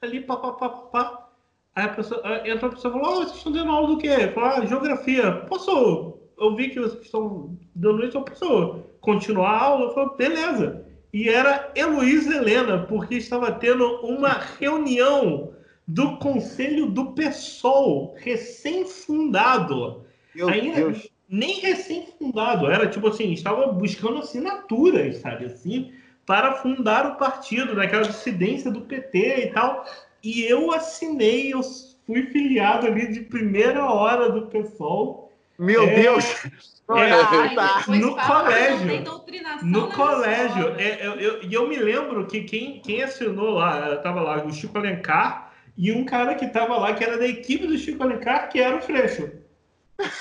ali, pá, pá, pá, pá. Aí a pessoa, entra a pessoa e fala, oh, vocês estão dando aula do quê? Fala, ah, geografia. Posso, eu vi que vocês estão dando isso, eu posso continuar a aula? Eu falo, beleza e era Heloísa Helena, porque estava tendo uma reunião do Conselho do PSOL, recém-fundado. Ainda Deus. Nem recém-fundado, era tipo assim, estava buscando assinaturas, sabe assim, para fundar o partido, naquela dissidência do PT e tal. E eu assinei, eu fui filiado ali de primeira hora do PSOL. Meu é... Deus! É, tá. no colégio. No colégio. É, eu, eu, e eu me lembro que quem, quem assinou lá, tava lá o Chico Alencar e um cara que tava lá, que era da equipe do Chico Alencar, que era o Freixo.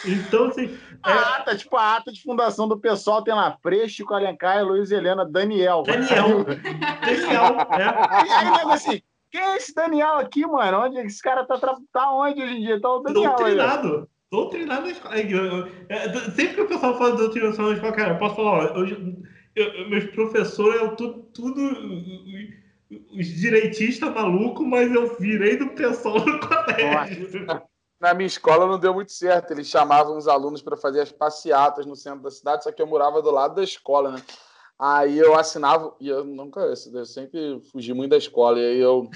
Então, assim. A é... ata, tipo, a ata de fundação do pessoal tem lá Freixo, Chico Alencar, Luiz Helena, Daniel. Daniel. Daniel, né? E aí, nego assim, quem é esse Daniel aqui, mano? Onde esse cara tá, tá onde hoje em dia? Tá o Daniel. Doutrinado. Aí. Doutrinar na escola. Sempre que o pessoal fala doutrinação na escola, cara, eu posso falar, ó, eu, eu, meus professores eram tudo, tudo os direitistas malucos, mas eu virei do pessoal no colégio. Na minha escola não deu muito certo. Eles chamavam os alunos para fazer as passeatas no centro da cidade, só que eu morava do lado da escola, né? Aí eu assinava, e eu nunca, eu sempre fugi muito da escola, e aí eu,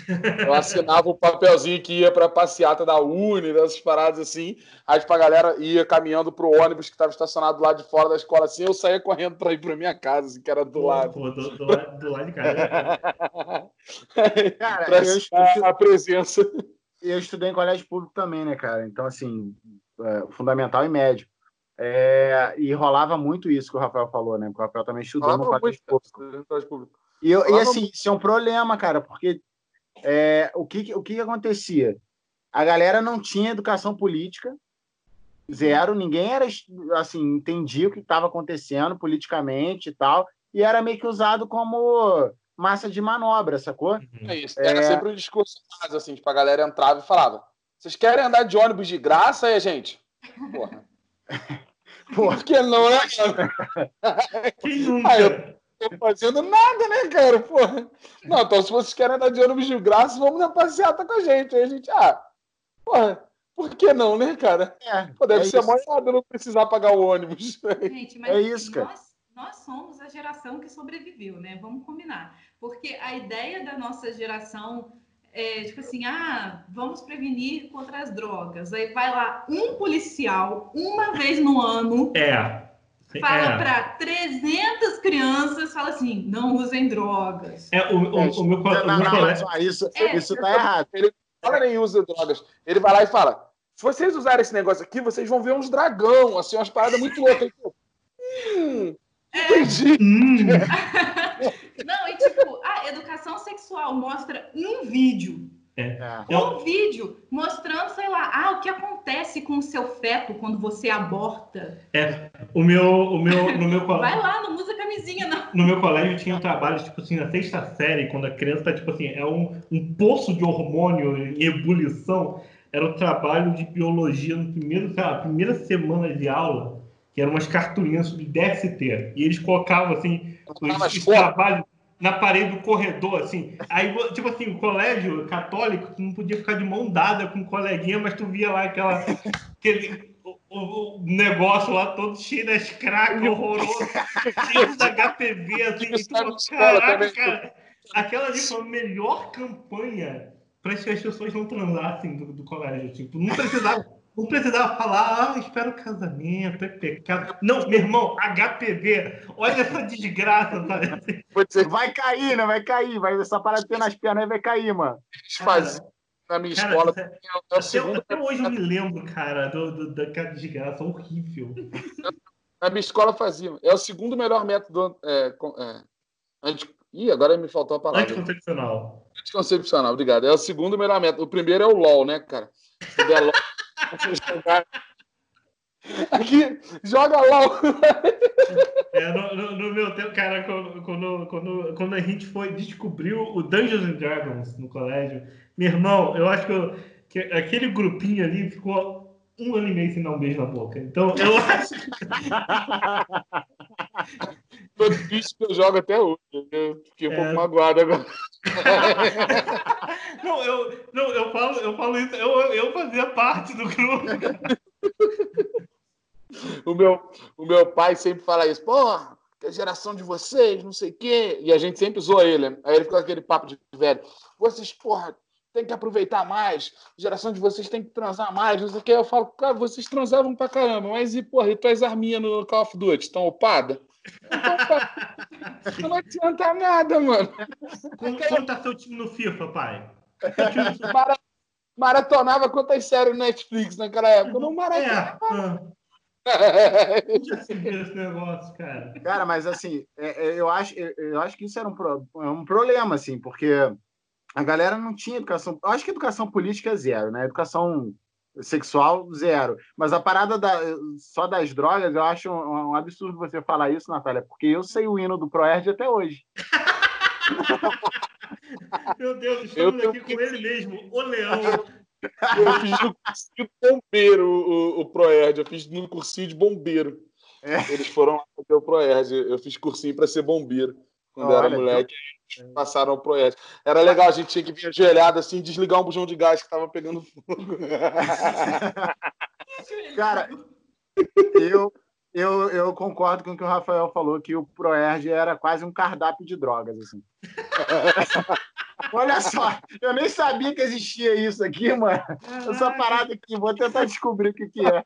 eu assinava o papelzinho que ia para a passeata da Uni, dessas paradas assim. Aí tipo, a galera ia caminhando pro ônibus que estava estacionado lá de fora da escola, assim, eu saía correndo para ir para minha casa, assim, que era do pô, lado. Pô, do, do, lado, do lado de casa. cara, pra eu estudei, a presença. Eu estudei em colégio público também, né, cara? Então, assim, é, fundamental e médio. É, e rolava muito isso que o Rafael falou, né? Porque o Rafael também estudou no colégio público. E, eu, e assim, isso é um problema, cara, porque é, o, que, o que acontecia? A galera não tinha educação política, zero, ninguém era assim, entendia o que estava acontecendo politicamente e tal, e era meio que usado como massa de manobra, sacou? É isso. Era é... sempre um discurso assim, tipo, a galera entrava e falava: vocês querem andar de ônibus de graça aí, gente? Porra. Por que não, né, cara? Quem nunca? Aí eu tô fazendo nada, né, cara? Porra. Não, então se vocês querem andar de ônibus de graça, vamos na passeata com a gente. Aí a gente, ah, porra, por que não, né, cara? É, Pô, deve é ser mais nada não precisar pagar o ônibus. Gente, mas é isso, cara. Nós, nós somos a geração que sobreviveu, né? Vamos combinar. Porque a ideia da nossa geração é, tipo assim, ah, vamos prevenir contra as drogas. Aí vai lá um policial, uma vez no ano, é. fala é. para 300 crianças, fala assim, não usem drogas. É, o, o, o meu, colega... isso, é, isso tá errado. Ele fala nem usa drogas. Ele vai lá e fala, se vocês usarem esse negócio aqui, vocês vão ver uns dragão, assim, umas paradas muito loucas. Hum, é. entendi. Não, e tipo, a educação sexual mostra um vídeo É. é. Um vídeo mostrando, sei lá, ah, o que acontece com o seu feto quando você aborta. É, o meu, o meu, no meu colégio. Vai lá, não usa camisinha, não. No meu colégio tinha um trabalho, tipo assim, na sexta série, quando a criança tá, tipo assim, é um, um poço de hormônio em ebulição. Era o trabalho de biologia no primeiro, sei lá, primeira semana de aula, que eram umas cartolinas sobre DST. E eles colocavam, assim, os, os trabalhos na parede do corredor, assim. Aí, tipo assim, o colégio católico, tu não podia ficar de mão dada com um coleguinha, mas tu via lá aquela, aquele o, o negócio lá todo cheio das cracas, horroroso, cheio da HPV, assim. E tu, caraca, cara, aquela ali foi a melhor campanha para que as pessoas não transassem do, do colégio. Tipo, não precisava não precisava falar, ah, espero o casamento, é pecado. Não, meu irmão, HPV, olha essa desgraça, sabe? Vai cair, né? Vai cair. Vai, essa parada ter nas pernas vai cair, mano. Faz na minha cara, escola. É, é até, até, hoje eu me lembro, cara, do, do, daquela desgraça horrível. Na minha escola fazia. É o segundo melhor método. É, é, anti... Ih, agora me faltou a palavra. Anticoncepcional. Anticoncepcional, obrigado. É o segundo melhor método. O primeiro é o LOL, né, cara? Se der LOL. Aqui, joga LOL. É, no, no, no, meu tempo, cara, quando, quando, quando, quando, a gente foi descobriu o Dungeons and Dragons no colégio, meu irmão, eu acho que, eu, que aquele grupinho ali ficou um ano e meio sem dar um beijo na boca. Então, eu acho que. Todo bicho que eu jogo até hoje. Eu fiquei um é... pouco magoado agora. não, eu, não, eu falo, eu falo isso, eu, eu fazia parte do grupo. o, meu, o meu pai sempre fala isso, porra, que a geração de vocês, não sei o quê. E a gente sempre zoa ele. Aí ele fica com aquele papo de velho. Vocês, porra, tem que aproveitar mais, a geração de vocês tem que transar mais, não sei o que. Eu falo, cara, vocês transavam pra caramba, mas e, porra, e tuas arminhas no Call of Duty, estão Não adianta nada, mano. Como, como tá seu time no FIFA, pai? Mara, maratonava quantas séries Netflix naquela época? Não maratonava. É, se viu esse negócio, cara. Cara, mas assim, é, é, eu acho, eu acho que isso era um, pro, um problema, assim, porque a galera não tinha educação. Eu acho que educação política é zero, né? Educação sexual, zero. Mas a parada da, só das drogas, eu acho um, um, absurdo você falar isso, Natália, porque eu sei o hino do Proerd até hoje. Meu Deus, estamos eu aqui com ele mesmo, o Leão. Eu fiz no cursinho de bombeiro o, o Proerd, eu fiz no cursinho de bombeiro. É. Eles foram lá fazer o Proerd, eu fiz cursinho para ser bombeiro quando Olha, era moleque. Eu... Passaram o projeto. Era legal, a gente tinha que vir ajoelhado assim, desligar um bujão de gás que tava pegando fogo. Cara, eu, eu, eu concordo com o que o Rafael falou, que o Proerg era quase um cardápio de drogas, assim. Olha só, eu nem sabia que existia isso aqui, mano. Essa parada aqui, vou tentar descobrir o que, que é.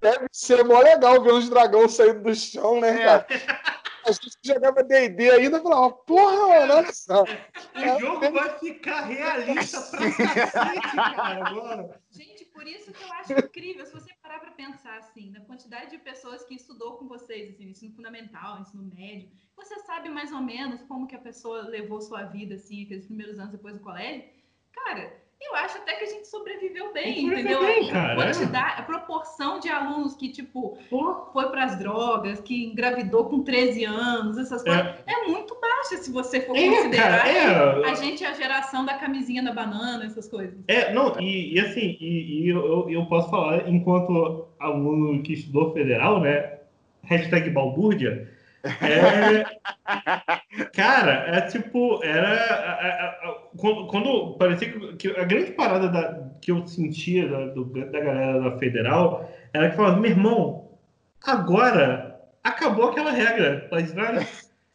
Deve ser mó legal ver uns dragões saindo do chão, né, é. a gente jogava D&D ainda e falava, porra, mano, olha só. O jogo vai ficar realista pra cacete, cara, agora. Gente, por isso que eu acho incrível, se você parar pra pensar, assim, na quantidade de pessoas que estudou com vocês, assim, ensino fundamental, ensino médio, você sabe mais ou menos como que a pessoa levou sua vida, assim, aqueles primeiros anos depois do colégio, cara eu acho até que a gente sobreviveu bem, entendeu? Bem, cara, a quantidade, a proporção de alunos que, tipo, Pô. foi para as drogas, que engravidou com 13 anos, essas coisas, é, é muito baixa se você for é, considerar cara, é. a gente é a geração da camisinha da banana, essas coisas. É, não, e, e assim, e, e eu, eu posso falar, enquanto aluno que estudou federal, né? Hashtag balbúrdia, é, cara, é tipo, era. Quando, quando, parecia que, a grande parada da, que eu sentia da, do, da galera da federal era que falava: meu irmão, agora acabou aquela regra.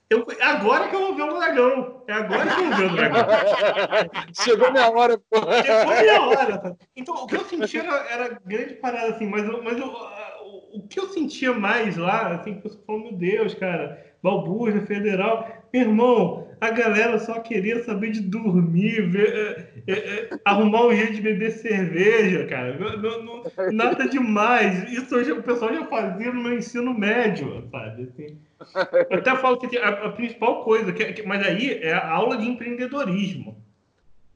Eu, agora que eu vou ver o dragão. É agora que eu vou ver o dragão. Chegou minha hora, pô. Chegou minha hora. Então, o que eu sentia era, era grande parada, assim, mas, mas eu, o que eu sentia mais lá, assim, que eu falei, meu Deus, cara, Balbúrdia, Federal, irmão, a galera só queria saber de dormir, ver, é, é, é, arrumar um jeito de beber cerveja, cara. Não, não, nada demais. Isso hoje, o pessoal já fazia no meu ensino médio, sabe? Assim, até falo que a, a principal coisa, que, que, mas aí é a aula de empreendedorismo.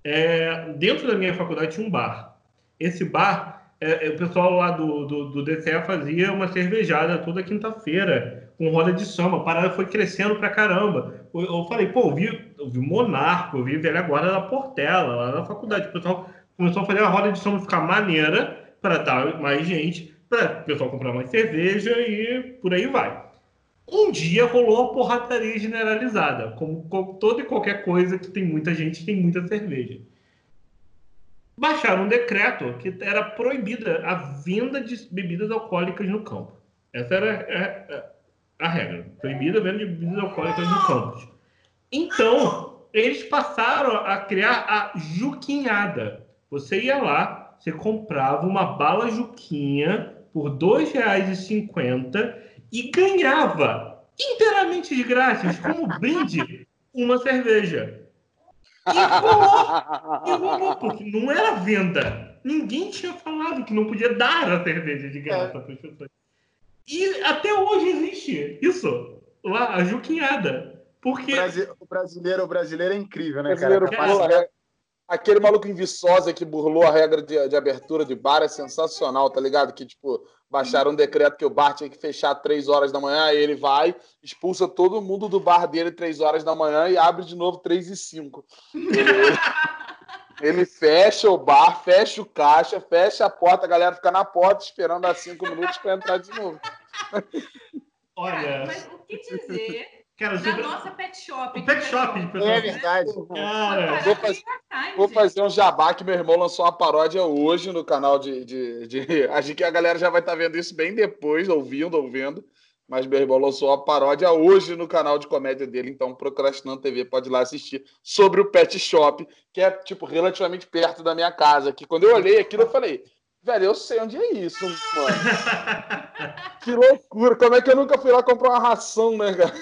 é, dentro da minha faculdade tinha um bar. Esse bar, é, é o pessoal lá do, do, do DCE fazia uma cervejada toda quinta-feira, com roda de samba. A parada foi crescendo pra caramba. Eu, eu falei, pô, eu vi, eu vi Monarco, eu vi Velha Guarda da Portela, lá na faculdade. O pessoal começou a fazer a roda de samba ficar maneira para dar mais gente, para o pessoal comprar mais cerveja e por aí vai. Um dia rolou a porrataria generalizada, como, toda e qualquer coisa que tem muita gente, tem muita cerveja. Baixaram um decreto que era proibida a venda de bebidas alcoólicas no campo. Essa era a, regra. Proibida a venda de bebidas alcoólicas no campus. Então, eles passaram a criar a Juquinhada. Você ia lá, você comprava uma bala Juquinha por R$ 2,50 e ganhava inteiramente de grátis, como brinde, uma cerveja. E rolou, e rolou, porque não era venda. Ninguém tinha falado que não podia dar a cerveja de graça para as pessoas. E até hoje existe isso, lá, a juquinhada. Porque... O brasileiro, o brasileiro é incrível, né, cara? cara aquele maluco em Viçosa que burlou a regra de, de, abertura de bar é sensacional, tá ligado? Que, tipo, baixaram um decreto que o bar tinha que fechar três horas da manhã, aí ele vai, expulsa todo mundo do bar dele três horas da manhã e abre de novo três e cinco. Ele, fecha o bar, fecha o caixa, fecha a porta, a galera fica na porta esperando há cinco minutos para entrar de novo. Olha. Mas o que dizer Cara, na nossa pet shop. O pet shop, É verdade. Cara, vou, fazer, vou fazer um jabá que meu irmão lançou uma paródia hoje no canal de. de, de... Acho que a galera já vai estar vendo isso bem depois, ouvindo, ouvindo. Mas irmão lançou uma paródia hoje no canal de comédia dele, então Procrastinando TV pode ir lá assistir sobre o Pet Shop, que é, tipo, relativamente perto da minha casa. Que quando eu olhei aquilo, eu falei, velho, eu sei onde é isso, mano. que loucura, como é que eu nunca fui lá comprar uma ração, né, cara?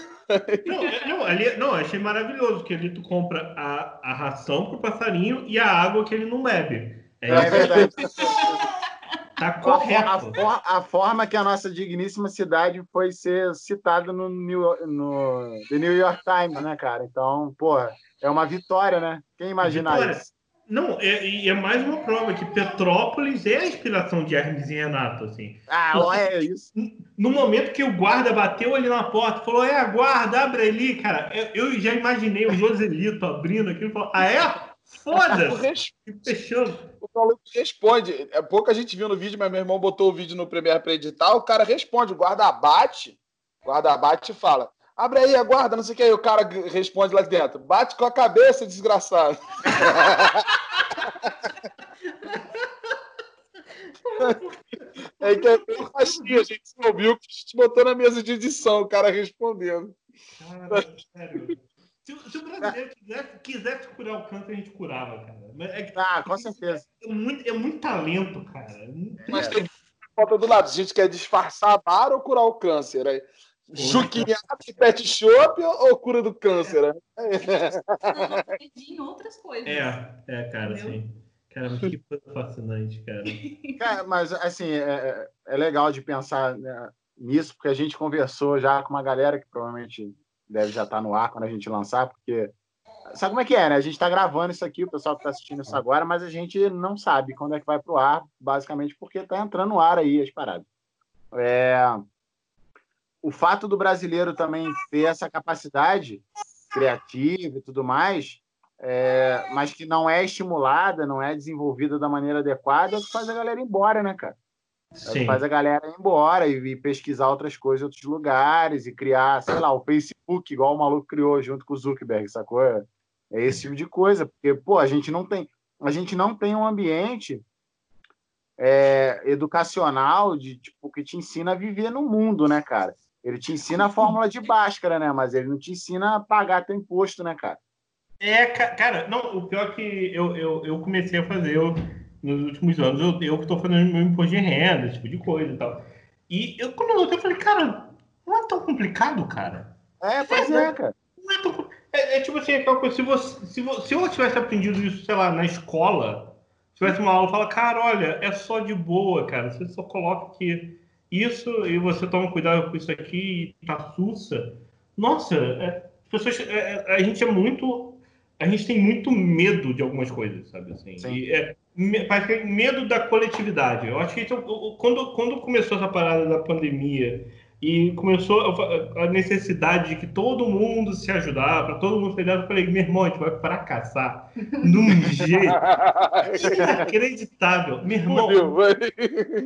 Não, é, não, ali, não, achei maravilhoso, que ali tu compra a, a ração pro passarinho e a água que ele não bebe. É, é verdade. Tá correto. A, for, a, forma que a nossa digníssima cidade foi ser citada no, New, no The New York Times, né, cara? Então, porra, é uma vitória, né? Quem imaginar isso? Não, é, é mais uma prova que Petrópolis é a inspiração de Hermes e Renato, assim. Ah, é isso. No momento que o guarda bateu ali na porta, falou, é, guarda, abre ali, cara. Eu, eu já imaginei o Joselito abrindo aquilo e falou, ah, é? Foda-se! Fechando. O maluco responde. É pouca gente viu no vídeo, mas meu irmão botou o vídeo no Premiere para editar. O cara responde, o guarda bate, o guarda bate e fala: Abre aí, aguarda, não sei o que. Aí o cara responde lá dentro: Bate com a cabeça, desgraçado. é que é bem facinho, a gente ouviu que a gente botou na mesa de edição, o cara respondendo. Cara, sério. Se, se, o brasileiro quisesse, quisesse curar o câncer, a gente curava, cara. É, ah, com certeza. É muito, é muito talento, cara. É Mas tem falta do lado. A gente quer disfarçar a bar ou curar o câncer? Aí Juquinhada pet shop ou cura do câncer? Né? em outras coisas. É, é, cara, Entendeu? sim. Cara, que coisa fascinante, cara. cara mas, assim, é, é, é legal de pensar né, nisso, porque a gente conversou já com uma galera que provavelmente deve já estar tá no ar quando a gente lançar, porque sabe como é que é, né? A gente está gravando isso aqui, o pessoal que está assistindo isso agora, mas a gente não sabe quando é que vai para o ar, basicamente porque está entrando no ar aí as paradas. É, o fato do brasileiro também ter essa capacidade criativa e tudo mais, é, mas que não é estimulada, não é desenvolvida da maneira adequada, é o que faz a galera ir embora, né, cara? Que faz a galera ir embora e, e, pesquisar outras coisas em outros lugares e criar, sei lá, o Facebook, igual o maluco criou junto com o Zuckerberg, sacou? É esse tipo de coisa, porque, pô, a gente não tem, a gente não tem um ambiente é, educacional de tipo que te ensina a viver no mundo, né, cara? Ele te ensina a fórmula de Bhaskara, né? Mas ele não te ensina a pagar teu imposto, né, cara? É, cara, não, o pior é que eu, eu, eu comecei a fazer eu, nos últimos anos, eu, eu que estou fazendo meu imposto de renda, esse tipo de coisa e tal. E eu, quando eu notei, eu falei, cara, não é tão complicado, cara. É, pois é, é cara. Não é, tão, é, é tipo assim, aquela coisa, se, você, se, você, se eu tivesse aprendido isso, sei lá, na escola, se tivesse uma aula, fala, cara, olha, é só de boa, cara, você só coloca que isso e você toma cuidado com isso aqui e tá sussa. Nossa, é, pessoas, é, é, a gente é muito a gente tem muito medo de algumas coisas, sabe? Assim, e, é, parece que é medo da coletividade. Eu acho que isso, quando, quando começou essa parada da pandemia e começou a necessidade de que todo mundo se ajudar, para todo mundo cuidar, eu falei, meu irmão, a gente vai fracassar num jeito inacreditável. Meu irmão,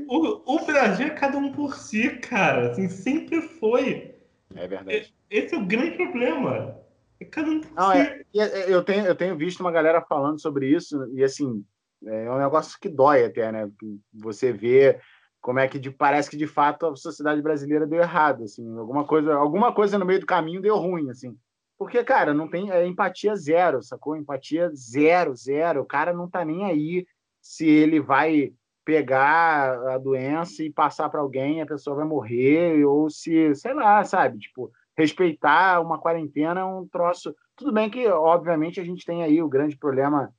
o, o, Brasil é cada um por si, cara. Assim, sempre foi. É verdade. Esse é o grande problema. É cada um por Não, si. É, é, eu, tenho, eu tenho visto uma galera falando sobre isso, e assim, é um negócio que dói até, né? Você vê como é que de, parece que de fato a sociedade brasileira deu errado, assim, alguma coisa, alguma coisa no meio do caminho deu ruim, assim. Porque, cara, não tem é, empatia zero, sacou? Empatia zero, zero. O cara não tá nem aí se ele vai pegar a doença e passar para alguém, a pessoa vai morrer, ou se, sei lá, sabe? Tipo, respeitar uma quarentena é um troço. Tudo bem que, obviamente, a gente tem aí o grande problema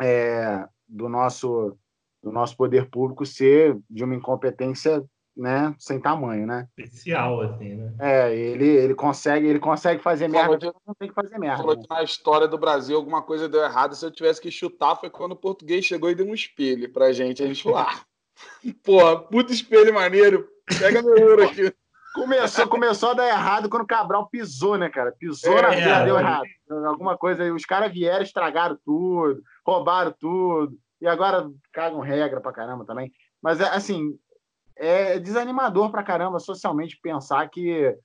é, do nosso do nosso poder público ser de uma incompetência né, sem tamanho, né? Especial, assim, né? É, ele, ele consegue, ele consegue fazer merda, de, não tem que fazer merda. Falou né? que na história do Brasil alguma coisa deu errado, se eu tivesse que chutar foi quando o português chegou e deu um espelho pra gente. A gente falou, ah, porra, puta espelho maneiro, pega meu ouro aqui. Começou, começou a dar errado quando o Cabral pisou, né, cara? Pisou é, na é, deu errado. Alguma coisa aí, os caras vieram, estragaram tudo, roubaram tudo. E agora cagam regra pra caramba também. Mas, é, assim, é desanimador pra caramba socialmente pensar que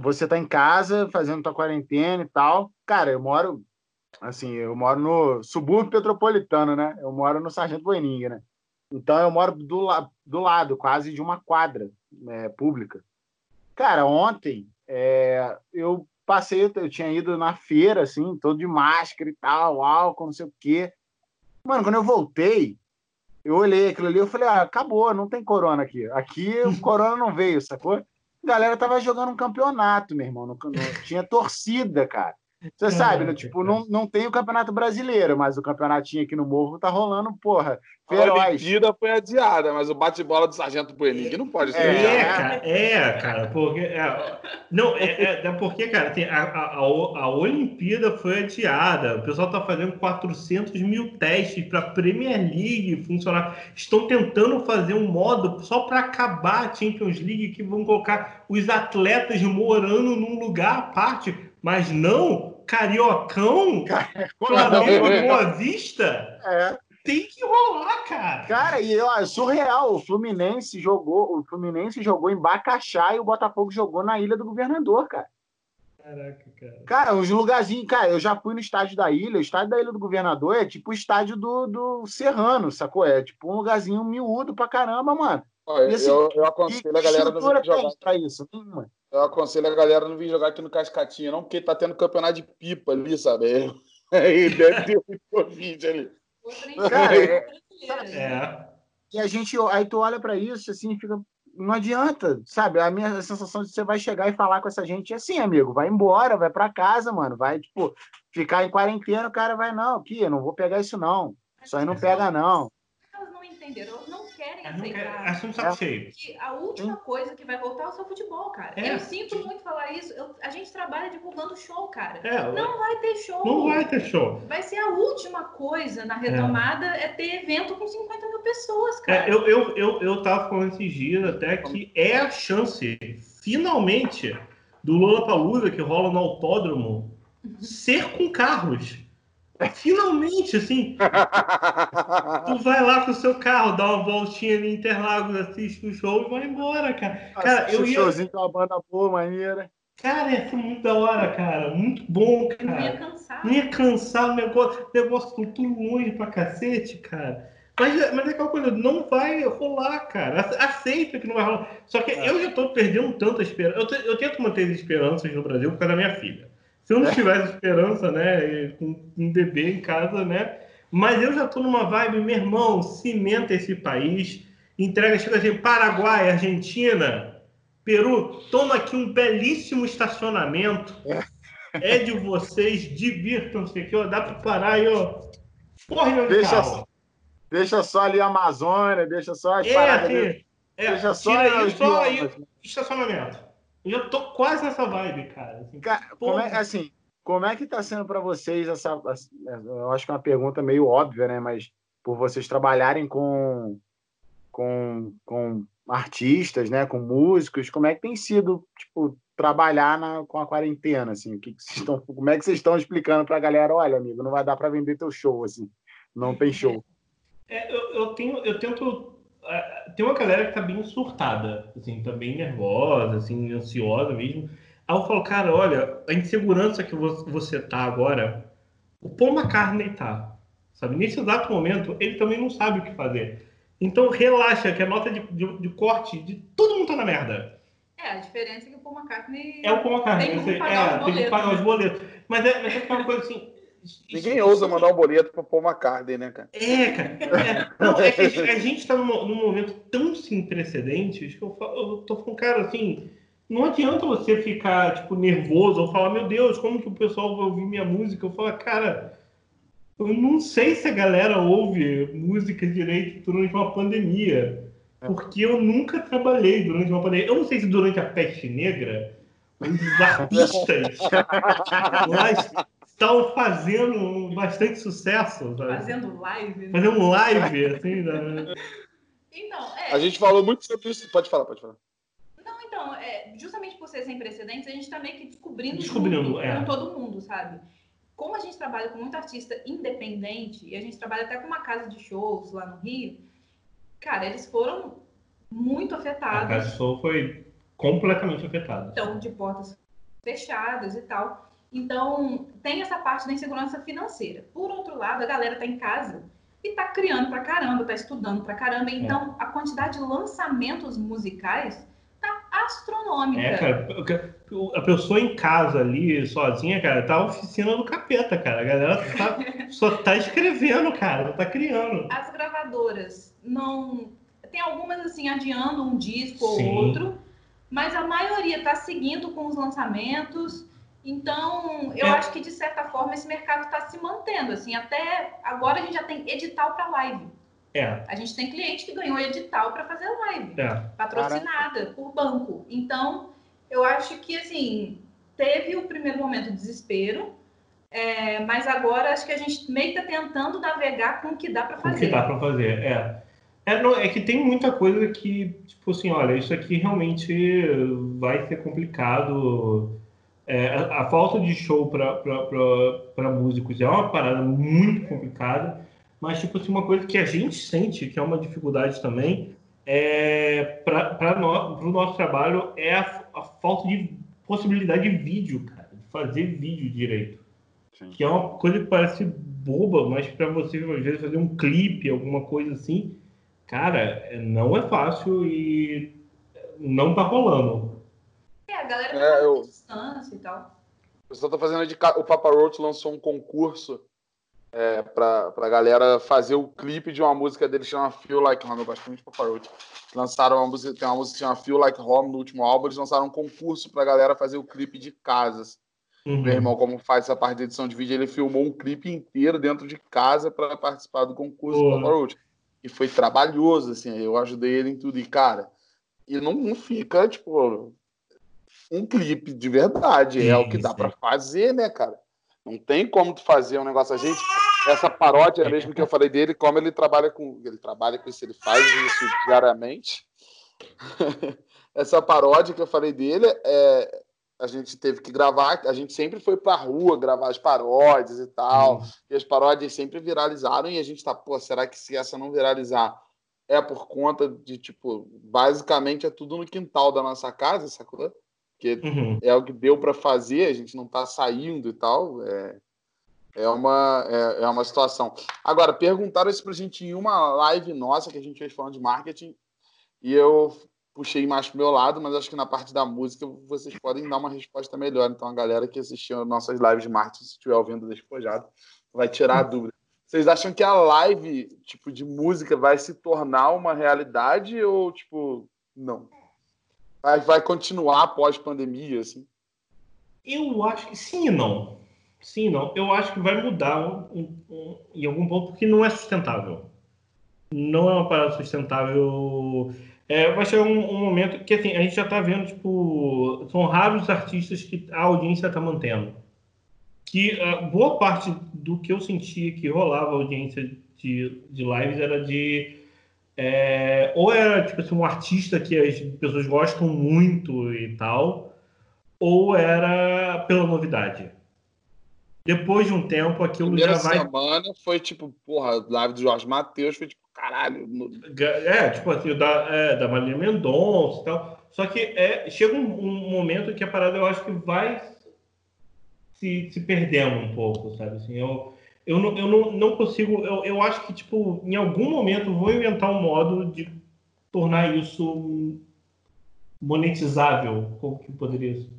você tá em casa fazendo tua quarentena e tal. Cara, eu moro, assim, eu moro no subúrbio petropolitano, né? Eu moro no Sargento Boininga, né? Então eu moro do, la do lado, quase de uma quadra é, pública. Cara, ontem é, eu passei, eu tinha ido na feira, assim, todo de máscara e tal, álcool, não sei o quê. Mano, quando eu voltei, eu olhei aquilo ali, eu falei, ah, acabou, não tem corona aqui. Aqui o corona não veio, sacou? A galera tava jogando um campeonato, meu irmão. No, no, tinha torcida, cara. Você sabe, né? Tipo, não, não tem o Campeonato Brasileiro, mas o campeonatinho aqui no Morro tá rolando, porra. Feroz. A Olimpíada foi adiada, mas o bate-bola do Sargento Buenig não pode ser. É, é cara, é, cara, porque. É, não, é, é, é, porque, cara, tem a, a, a, Olimpíada foi adiada. O pessoal tá fazendo 400 mil testes para Premier League funcionar. Estão tentando fazer um modo só para acabar a Champions League que vão colocar os atletas morando num lugar à parte. Mas não Cariocão, Flamengo Boa Vista, é. tem que rolar, cara. Cara, e ó, é surreal. O Fluminense jogou, o Fluminense jogou em Bacaxá e o Botafogo jogou na Ilha do Governador, cara. Caraca, cara. Cara, os lugarzinhos, cara, eu já fui no estádio da ilha. O estádio da Ilha do Governador é tipo o estádio do, do Serrano, sacou? É tipo um lugarzinho miúdo pra caramba, mano. Olha, assim, eu, eu aconselho a galera não vir jogar. Pra isso, mano. Eu aconselho a galera não vir jogar aqui no Cascatinha, não, porque tá tendo campeonato de pipa ali, sabe? Aí deve ter muito Covid ali. Cara, é, é. E a gente, aí tu olha para isso, assim, fica. Não adianta, sabe? A minha sensação de você vai chegar e falar com essa gente é assim, amigo, vai embora, vai para casa, mano, vai, tipo, ficar em quarentena, o cara vai, não, aqui, eu não vou pegar isso, não. Isso aí não pega, não. Elas não entenderam, não querem aceitar. Acho um saco cheio. Que a última coisa que vai voltar é o seu futebol, cara. É. Eu sinto muito falar isso. Eu, a gente trabalha divulgando show, cara. É, não vai ter show. Não vai ter show. Vai ser a última coisa na retomada é, é ter evento com 50 mil pessoas, é, cara. É, eu, eu, eu, eu tava falando esses dias até que é a chance, finalmente, do Lula Palusa que rola no autódromo uhum. ser com carros. Finalmente, assim, tu vai lá com o seu carro, dá uma voltinha ali em Interlagos, assiste o show e vai embora, cara. Cara, eu ia... showzinho com uma banda boa, maneira. Cara, ia ser muito da hora, cara. Muito bom, cara. Não ia cansar. Não ia cansar o negócio. O negócio tudo longe pra cacete, cara. Mas, mas é aquela coisa, não vai rolar, cara. Aceita que não vai rolar. Só que é. eu já tô perdendo tanta esperança. Eu, eu tento manter as esperanças no Brasil por causa da minha filha. Se eu não é. tivesse esperança, né, com um bebê em casa, né, mas eu já estou numa vibe, meu irmão, cimenta esse país, entrega, chega assim, Paraguai, Argentina, Peru, toma aqui um belíssimo estacionamento, é, é de vocês, divirtam-se aqui, ó, dá para parar aí, ó, porra, deixa, carro. deixa só ali a Amazônia, deixa só as é, paradas, assim, é, deixa só, aí, só aí, estacionamento. Eu tô quase nessa vibe, cara. Assim, cara é, assim, como é que está sendo para vocês essa, eu acho que é uma pergunta meio óbvia, né? Mas por vocês trabalharem com, com, com artistas, né? Com músicos, como é que tem sido, tipo, trabalhar na, com a quarentena, assim? O que, que vocês estão, como é que vocês estão explicando para a galera? Olha, amigo, não vai dar para vender teu show, assim. Não tem show. É, eu, eu, tenho, eu tento tem uma galera que tá bem surtada, assim, tá bem nervosa, assim, ansiosa mesmo. Aí eu falo, cara, olha, a insegurança que você tá agora, o Paul McCartney tá, sabe? Nesse exato momento, ele também não sabe o que fazer. Então relaxa, que a nota de, de, de corte de todo mundo tá na merda. É, a diferença é que o Paul McCartney. É o Paul McCartney. Tem que pagar, é, tem que pagar os boletos. Mas é, mas é uma coisa assim. Ninguém ousa mandar um boleto para Paul McCartney, né, cara? É, cara. É, não, é que a gente está num, num, momento tão sem precedentes que eu, eu tô falando, cara, assim, não adianta você ficar, tipo, nervoso ou falar, meu Deus, como que o pessoal vai ouvir minha música? Eu falo, cara, eu não sei se a galera ouve música direito durante uma pandemia. É. Porque eu nunca trabalhei durante uma pandemia. Eu não sei se durante a peste negra, os artistas lá estão fazendo bastante sucesso. Sabe? Fazendo live. Né? Fazendo live, assim. Né? Então, é. A gente falou muito sobre isso. Pode falar, pode falar. Não, então, é, justamente por ser sem precedentes, a gente está meio que descobrindo, descobrindo junto, é. com todo mundo, sabe? Como a gente trabalha com muito artista independente, e a gente trabalha até com uma casa de shows lá no Rio, cara, eles foram muito afetados. A casa de show foi completamente afetada. Então, de portas fechadas e tal. Então, tem essa parte da insegurança financeira. Por outro lado, a galera está em casa e está criando pra caramba, está estudando pra caramba. É. Então, é. a quantidade de lançamentos musicais tá astronômica. É, cara, a pessoa em casa ali, sozinha, cara, tá a oficina do capeta, cara. A galera tá, só tá escrevendo, cara, tá criando. As gravadoras não. Tem algumas, assim, adiando um disco Sim. ou outro, mas a maioria tá seguindo com os lançamentos então, eu é. acho que de certa forma esse mercado está se mantendo. Assim, até agora a gente já tem edital para live. É. A gente tem cliente que ganhou edital para fazer live, é. patrocinada Caraca. por banco. Então, eu acho que assim teve o primeiro momento de desespero, é, mas agora acho que a gente meio que está tentando navegar com o que dá para fazer. Com o que dá para fazer, é. É, não, é que tem muita coisa que, tipo assim, olha, isso aqui realmente vai ser complicado é, a, a, falta de show para músicos é uma parada muito complicada, mas tipo assim, uma coisa que a gente sente que é uma dificuldade também é para no, o nosso trabalho é a, a, falta de possibilidade de vídeo, cara, de fazer vídeo direito. Sim. Que é uma coisa que parece boba, mas para você às vezes fazer um clipe, alguma coisa assim, cara, não é fácil e não tá rolando. A galera tá é, eu... distância e tal. O pessoal tá fazendo de... O Papa Roach lançou um concurso é, pra, pra galera fazer o clipe de uma música dele chama Feel Like Home. Eu gosto muito de Papa Roach. Lançaram uma música, tem uma música que chama Feel Like Home no último álbum. Eles lançaram um concurso pra galera fazer o clipe de casas. Uhum. Meu irmão, como faz essa parte de edição de vídeo, ele filmou um clipe inteiro dentro de casa para participar do concurso do Papa Roach. E foi trabalhoso, assim. Eu ajudei ele em tudo. E, cara, e não, não fica, tipo, um clipe de verdade. Sim, é o que dá para fazer, né, cara? Não tem como tu fazer um negócio. A gente, essa paródia mesmo que eu falei dele, como ele trabalha com. Ele trabalha com isso, ele faz isso diariamente. essa paródia que eu falei dele, é, a gente teve que gravar, a gente sempre foi pra rua gravar as paródias e tal. Hum. E as paródias sempre viralizaram, e a gente tá, pô, será que se essa não viralizar é por conta de, tipo, basicamente é tudo no quintal da nossa casa, sacou? Porque uhum. é o que deu para fazer, a gente não está saindo e tal. É, é, uma, é, é uma situação. Agora, perguntaram isso para a gente em uma live nossa que a gente fez falando de marketing, e eu puxei mais para meu lado, mas acho que na parte da música vocês podem dar uma resposta melhor. Então, a galera que assistiu nossas lives de marketing, se estiver ouvindo despojado, vai tirar a uhum. dúvida. Vocês acham que a live, tipo, de música vai se tornar uma realidade ou, tipo, não? Vai, vai continuar após pandemia, assim? Eu acho que sim e não. Sim e não. Eu acho que vai mudar um, um, em algum ponto porque não é sustentável. Não é uma parada sustentável. É, vai chegar um, um, momento que assim, a gente já está vendo, tipo, são raros os artistas que a audiência está mantendo. que uh, boa parte do que eu sentia que rolava audiência de, de lives era de é, ou era tipo assim, um artista que as pessoas gostam muito e tal, ou era pela novidade. Depois de um tempo, aquilo Primeira já vai. semana foi tipo, porra, live do Jorge Matheus foi tipo, caralho. É, tipo assim, da, é, da Maria Mendonça e tal. Só que é, chega um, um, momento que a parada eu acho que vai se, se perdendo um pouco, sabe? Assim, eu, eu não, eu não, não consigo. Eu, eu acho que, tipo, em algum momento vou inventar um modo de tornar isso monetizável. Como que poderia ser?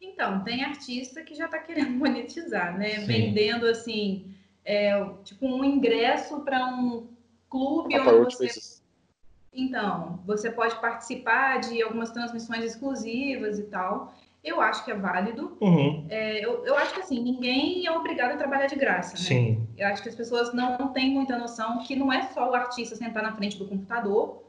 Então, tem artista que já está querendo monetizar, né? Sim. Vendendo, assim, é, tipo, um ingresso para um clube ah, onde você. Então, você pode participar de algumas transmissões exclusivas e tal eu acho que é válido. Uhum. É, eu, eu acho que assim, ninguém é obrigado a trabalhar de graça, né? Sim. Eu acho que as pessoas não têm muita noção que não é só o artista sentar na frente do computador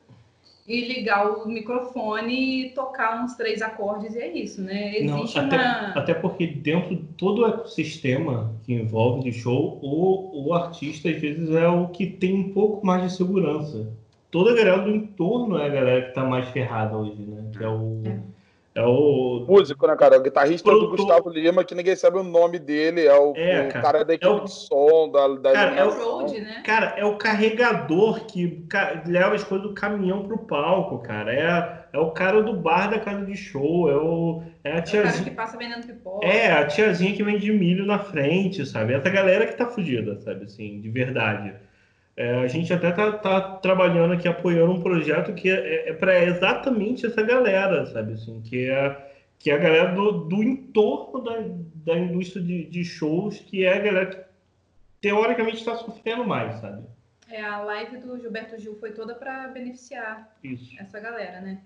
e ligar o microfone e tocar uns três acordes e é isso, né? Existe não, até, uma... até porque dentro de todo o ecossistema que envolve de show, o, o artista às vezes é o que tem um pouco mais de segurança. Toda a galera do entorno é a galera que está mais ferrada hoje, né? Que é o... É é o. Músico, né, cara? O guitarrista Produtor... do Gustavo Lima, que ninguém sabe o nome dele. É o, é, o cara. cara. da equipe é o... de som, da, da cara, é o road, né? Cara, é o carregador que leva as coisas do caminhão pro palco, cara. É, é o cara do bar da casa de show. É, o, é a tiazinha. É o cara que passa vendendo pipoca. É, a tiazinha que vende milho na frente, sabe? Essa galera que tá fugida, sabe? Assim, de verdade. É, a gente até tá, tá, trabalhando aqui, apoiando um projeto que é, é, é para exatamente essa galera, sabe? Assim, que é, que é a galera do, do entorno da, da indústria de, de shows, que é a galera que teoricamente está sofrendo mais, sabe? É, a live do Gilberto Gil foi toda para beneficiar Isso. essa galera, né?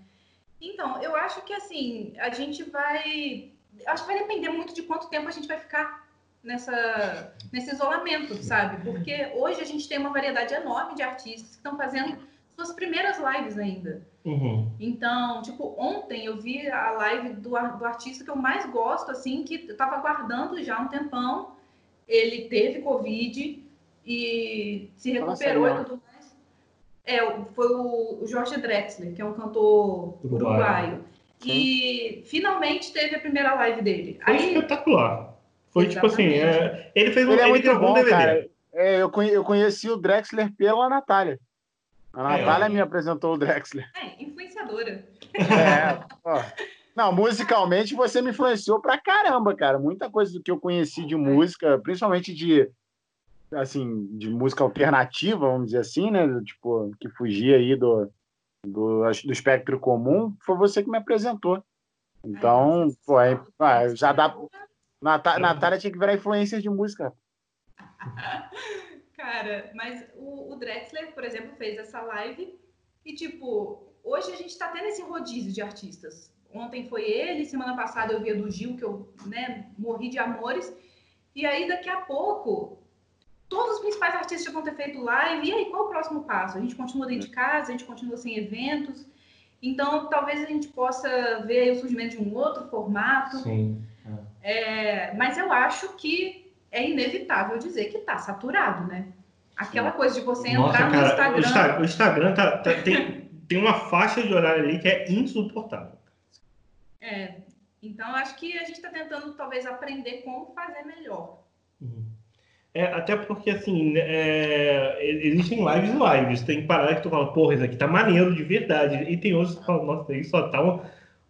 Então, eu acho que assim, a gente vai. Acho que vai depender muito de quanto tempo a gente vai ficar nessa, nesse isolamento, sabe? Porque hoje a gente tem uma variedade enorme de artistas que estão fazendo suas primeiras lives ainda. Uhum. Então, tipo, ontem eu vi a live do, do artista que eu mais gosto, assim, que eu tava aguardando já um tempão. Ele teve Covid e se recuperou Nossa, e tudo mais. É, foi o, o Jorge Drexler, que é um cantor uruguaio. uruguaio. E finalmente teve a primeira live dele. Foi Aí, espetacular. Foi Exatamente. tipo assim, é, ele fez um, ele, é ele gravou bom, um DVD. Cara. É, eu, conhe, eu conheci o Drexler pela Natália. A é, Natália é, me apresentou o Drexler. É, influenciadora. É, ó. Não, musicalmente você me influenciou pra caramba, cara. Muita coisa do que eu conheci de música, principalmente de assim, de música alternativa, vamos dizer assim, né? Tipo, que fugia aí do, do, do espectro comum, foi você que me apresentou. Então, pô, é, já dá, Nat Natália tinha que virar influência de música. Cara, mas o, o, Drexler, por exemplo, fez essa live e, tipo, hoje a gente tá tendo esse rodízio de artistas. Ontem foi ele, semana passada eu vi a do Gil, que eu né, morri de amores. E aí, daqui a pouco, todos os principais artistas vão ter feito live. E aí, qual o próximo passo? A gente continua dentro de casa, a gente continua sem eventos. Então, talvez a gente possa ver o surgimento de um outro formato. Sim. É, mas eu acho que é inevitável dizer que está saturado, né? Aquela coisa de você Nossa, entrar no Instagram. O Instagram, o Instagram tá, tá, tem, tem uma faixa de horário ali que é insuportável. É. Então, acho que a gente está tentando, talvez, aprender como fazer melhor. Uhum. É, até porque, assim, é, existem lives e lives. Tem paradas que tu fala, porra, isso aqui tá maneiro de verdade. E tem outros que falam, nossa, isso só tá uma,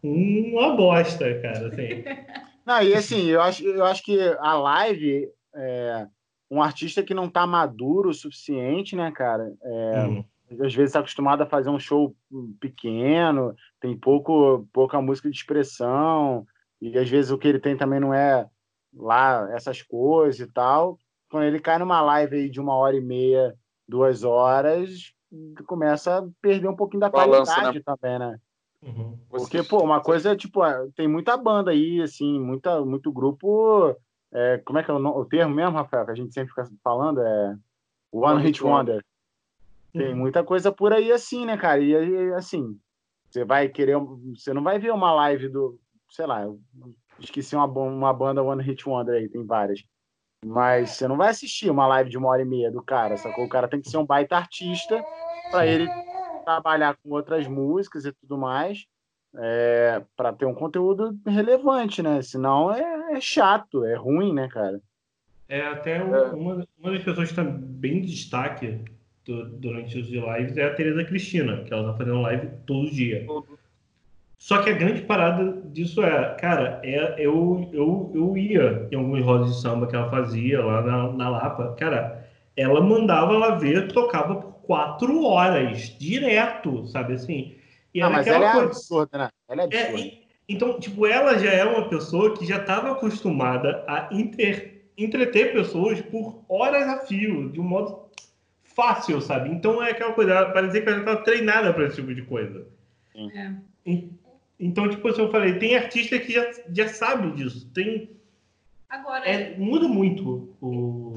uma bosta, cara. Assim. Não, e assim, eu acho, eu acho que a live, é, um artista que não está maduro o suficiente, né, cara? É, uhum. Às vezes está acostumado a fazer um show pequeno, tem pouco, pouca música de expressão, e às vezes o que ele tem também não é lá essas coisas e tal. Quando ele cai numa live aí de uma hora e meia, duas horas, começa a perder um pouquinho da Balança, qualidade né? também, né? Uhum. Porque, pô, uma coisa é, tipo, é, tem muita banda aí, assim, muita, muito grupo. É, como é que é o, o, termo mesmo, Rafael, que a gente sempre fica falando? É One, One Hit Wonder. Wonder. Tem uhum. muita coisa por aí assim, né, cara? E assim, você vai querer. Você não vai ver uma live do. Sei lá, esqueci uma, uma banda One Hit Wonder aí, tem várias. Mas você não vai assistir uma live de uma hora e meia do cara, sacou? O cara tem que ser um baita artista para ele trabalhar com outras músicas e tudo mais, é, para ter um conteúdo relevante, né? Senão é, é, chato, é ruim, né, cara? É, até uma, uma das pessoas que está bem em destaque do, durante os lives é a Tereza Cristina, que ela tá fazendo live todo dia. Só que a grande parada disso é, cara, é, eu, eu, eu ia em alguns rodas de samba que ela fazia lá na, na Lapa. Cara, ela mandava ela ver, tocava por quatro horas, direto, sabe assim? E ah, mas ela é coisa... absurda, né? Ela é absurda. É, então, tipo, ela já é uma pessoa que já estava acostumada a inter, entreter pessoas por horas a fio, de um modo fácil, sabe? Então é aquela coisa, parecia que ela já estava treinada para esse tipo de coisa. É. Então, tipo assim, eu falei, tem artista que já, já sabe disso. Tem. Agora. É, muda muito o,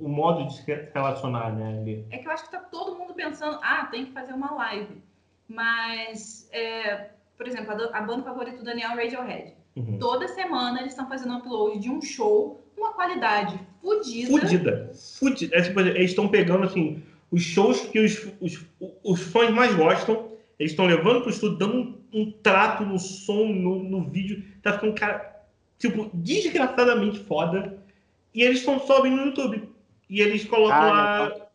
o modo de se relacionar, né? Ali. É que eu acho que tá todo mundo pensando, ah, tem que fazer uma live. Mas, é, por exemplo, a, a banda favorita do Daniel é Radiohead. Uhum. Toda semana eles estão fazendo upload de um show com uma qualidade fodida. Fudida. Fudida. É, tipo, eles estão pegando, assim, os shows que os, os, os fãs mais gostam, eles estão levando para o estúdio, dando um um trato no som, no, no vídeo. Tá ficando, cara, tipo, desgraçadamente foda. E eles estão só no YouTube. E eles colocam ah, lá então.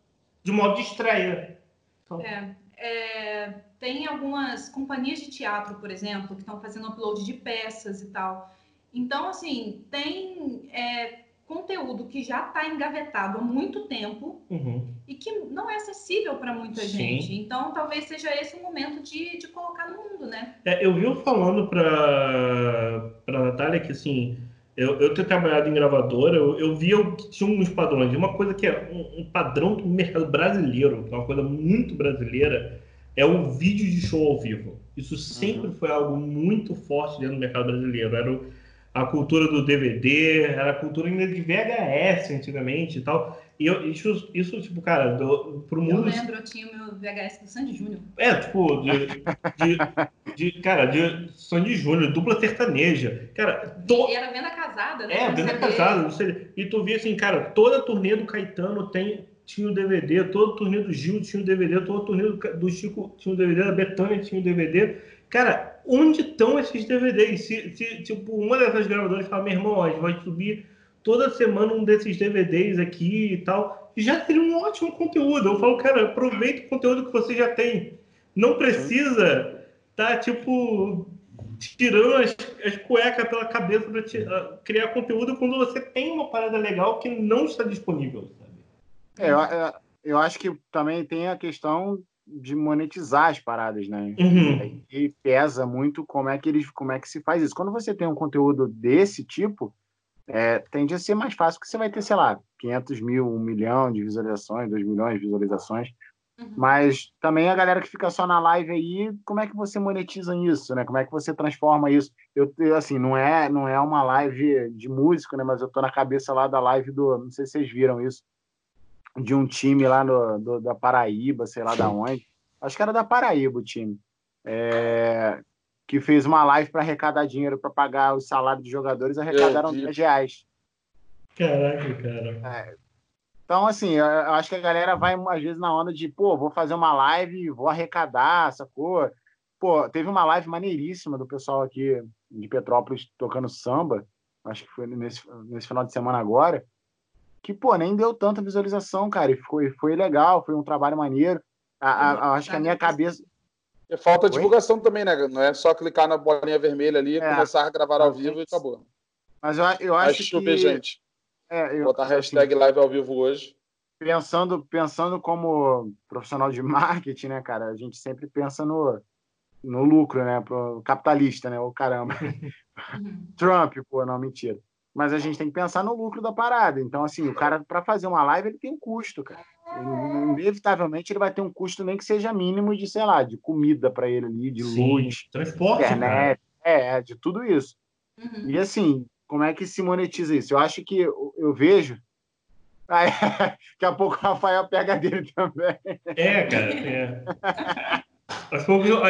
de modo de estreia. Então... É, é, tem algumas companhias de teatro, por exemplo, que estão fazendo upload de peças e tal. Então, assim, tem é, conteúdo que já está engavetado há muito tempo uhum. e que não é acessível para muita Sim. gente. Então, talvez seja esse o momento de, de colocar no mundo, né? É, eu vi falando para a Natália que, assim, eu, eu ter trabalhado em gravadora, eu, eu via que tinha uns padrões. Uma coisa que é um, um padrão do mercado brasileiro, que é uma coisa muito brasileira, é o vídeo de show ao vivo. Isso sempre uhum. foi algo muito forte dentro do mercado brasileiro. Era o, a cultura do DVD, era a cultura ainda de VHS antigamente e tal. E eu, isso, isso, tipo, cara, do, pro mundo. Eu lembro, eu tinha o meu VHS do Sandy Júnior. É, tipo, de, de, de, cara, de Sandy Júnior, dupla sertaneja. Cara, to... E era venda casada, né? É, venda casada. E tu via assim, cara, toda a turnê do Caetano tem, tinha o DVD, todo turnê do Gil tinha o DVD, todo turnê do, do Chico tinha o DVD, da Betânia tinha o DVD. Cara, onde estão esses DVDs? Se, se, tipo, uma dessas gravadoras fala, meu irmão, a gente vai subir toda semana um desses DVDs aqui e tal, já seria um ótimo conteúdo. Eu falo, cara, aproveita o conteúdo que você já tem. Não precisa tá, tipo, tirando as, as cuecas pela cabeça para criar conteúdo quando você tem uma parada legal que não está disponível, sabe? É, eu, eu acho que também tem a questão de monetizar as paradas, né? Uhum. E pesa muito como é que eles, como é que se faz isso. Quando você tem um conteúdo desse tipo, é, tende a ser mais fácil, porque você vai ter, sei lá, 500 mil, 1 milhão de visualizações, 2 milhões de visualizações. Uhum. Mas também a galera que fica só na live aí, como é que você monetiza isso, né? Como é que você transforma isso? Eu, assim, não é, não é uma live de músico, né? Mas eu tô na cabeça lá da live do, não sei se vocês viram isso, de um time lá no, do, da Paraíba, sei lá da onde. Acho que era da Paraíba o time. É, que fez uma live para arrecadar dinheiro para pagar o salário dos jogadores, arrecadaram 10 reais. Caraca, cara. É, então, assim, eu acho que a galera vai, às vezes, na onda de, pô, vou fazer uma live, vou arrecadar, sacou? Pô, teve uma live maneiríssima do pessoal aqui de Petrópolis tocando samba, acho que foi nesse, nesse final de semana agora, que, pô, nem deu tanta visualização, cara, e foi, foi legal, foi um trabalho maneiro. A, a, a, acho que a minha cabeça. E falta Oi? divulgação também, né? Não é só clicar na bolinha vermelha ali, é, começar a gravar ao vivo e acabou. Mas eu, eu acho que... Gente. É, eu, Botar assim, hashtag live ao vivo hoje. Pensando, pensando como profissional de marketing, né, cara? A gente sempre pensa no, no lucro, né? Pro capitalista, né? O caramba. Trump, pô, não, mentira mas a gente tem que pensar no lucro da parada. Então, assim, o cara, para fazer uma live, ele tem um custo, cara. Ele, inevitavelmente, ele vai ter um custo nem que seja mínimo de, sei lá, de comida para ele ali, de Sim, luz, transporte, internet, é, de tudo isso. Uhum. E, assim, como é que se monetiza isso? Eu acho que eu, eu vejo. Aí, daqui a pouco o Rafael pega dele também. É, cara, é.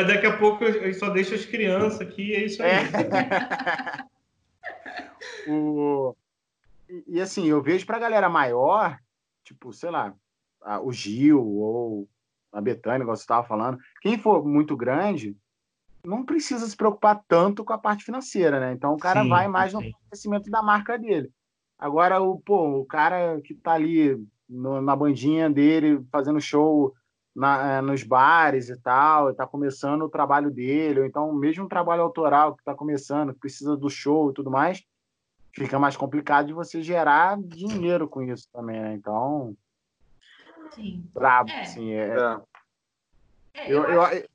Daqui a pouco eu só deixo as crianças aqui, é isso aí. É. o... E, e, assim, eu vejo pra galera maior, tipo, sei lá, a, o Gil ou a Betânia, igual você estava falando, quem for muito grande, não precisa se preocupar tanto com a parte financeira, né? Então o cara sim, vai mais sim. no crescimento da marca dele. Agora, o, pô, o cara que tá ali no, na bandinha dele, fazendo show na, é, nos bares e tal, está começando o trabalho dele, ou então mesmo um trabalho autoral que está começando, que precisa do show e tudo mais, fica mais complicado de você gerar dinheiro com isso também, né? Então, Sim. brabo, é. assim, é... é eu, eu, eu,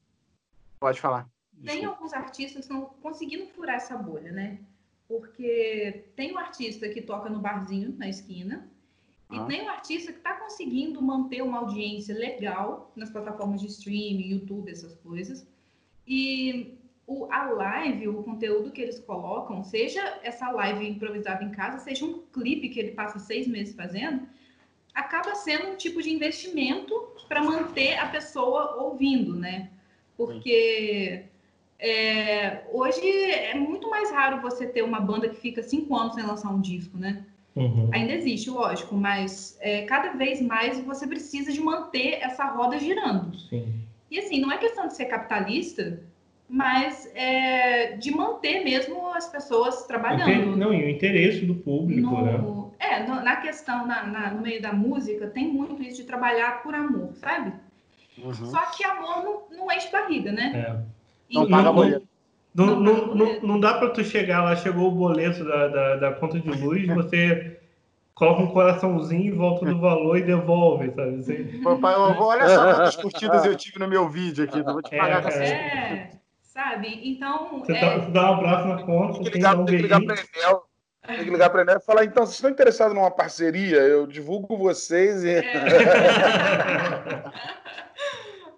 Pode falar. Tem Desculpa. alguns artistas que estão conseguindo furar essa bolha, né? Porque tem um artista que toca no barzinho na esquina, e ah. tem um artista que está conseguindo manter uma audiência legal nas plataformas de streaming, YouTube, essas coisas. E o, a live, o conteúdo que eles colocam, seja essa live improvisada em casa, seja um clipe que ele passa seis meses fazendo, acaba sendo um tipo de investimento para manter a pessoa ouvindo, né? Porque é, hoje é muito mais raro você ter uma banda que fica cinco anos sem lançar um disco, né? Uhum. Ainda existe, lógico, mas é, cada vez mais você precisa de manter essa roda girando. Sim. E assim, não é questão de ser capitalista, mas é, de manter mesmo as pessoas trabalhando. Não, e o interesse do público, no, né? É, no, na questão, na, na, no meio da música, tem muito isso de trabalhar por amor, sabe? Uhum. Só que amor não, não enche barriga, né? É. Não paga boleto. Não, não, não, não, dá para tu chegar lá, chegou o boleto da, da, da conta de luz, você coloca um coraçãozinho em volta do valor e devolve, sabe? Assim. Papai, olha só quantas curtidas eu tive no meu vídeo aqui, vou te pagar é, é, sabe? Então. Você, é... você, dá um abraço na conta, tem que ligar, tem, tem que ligar para Enel. Tem que ligar para Enel e falar, então, vocês estão interessados numa parceria? Eu divulgo vocês e. É.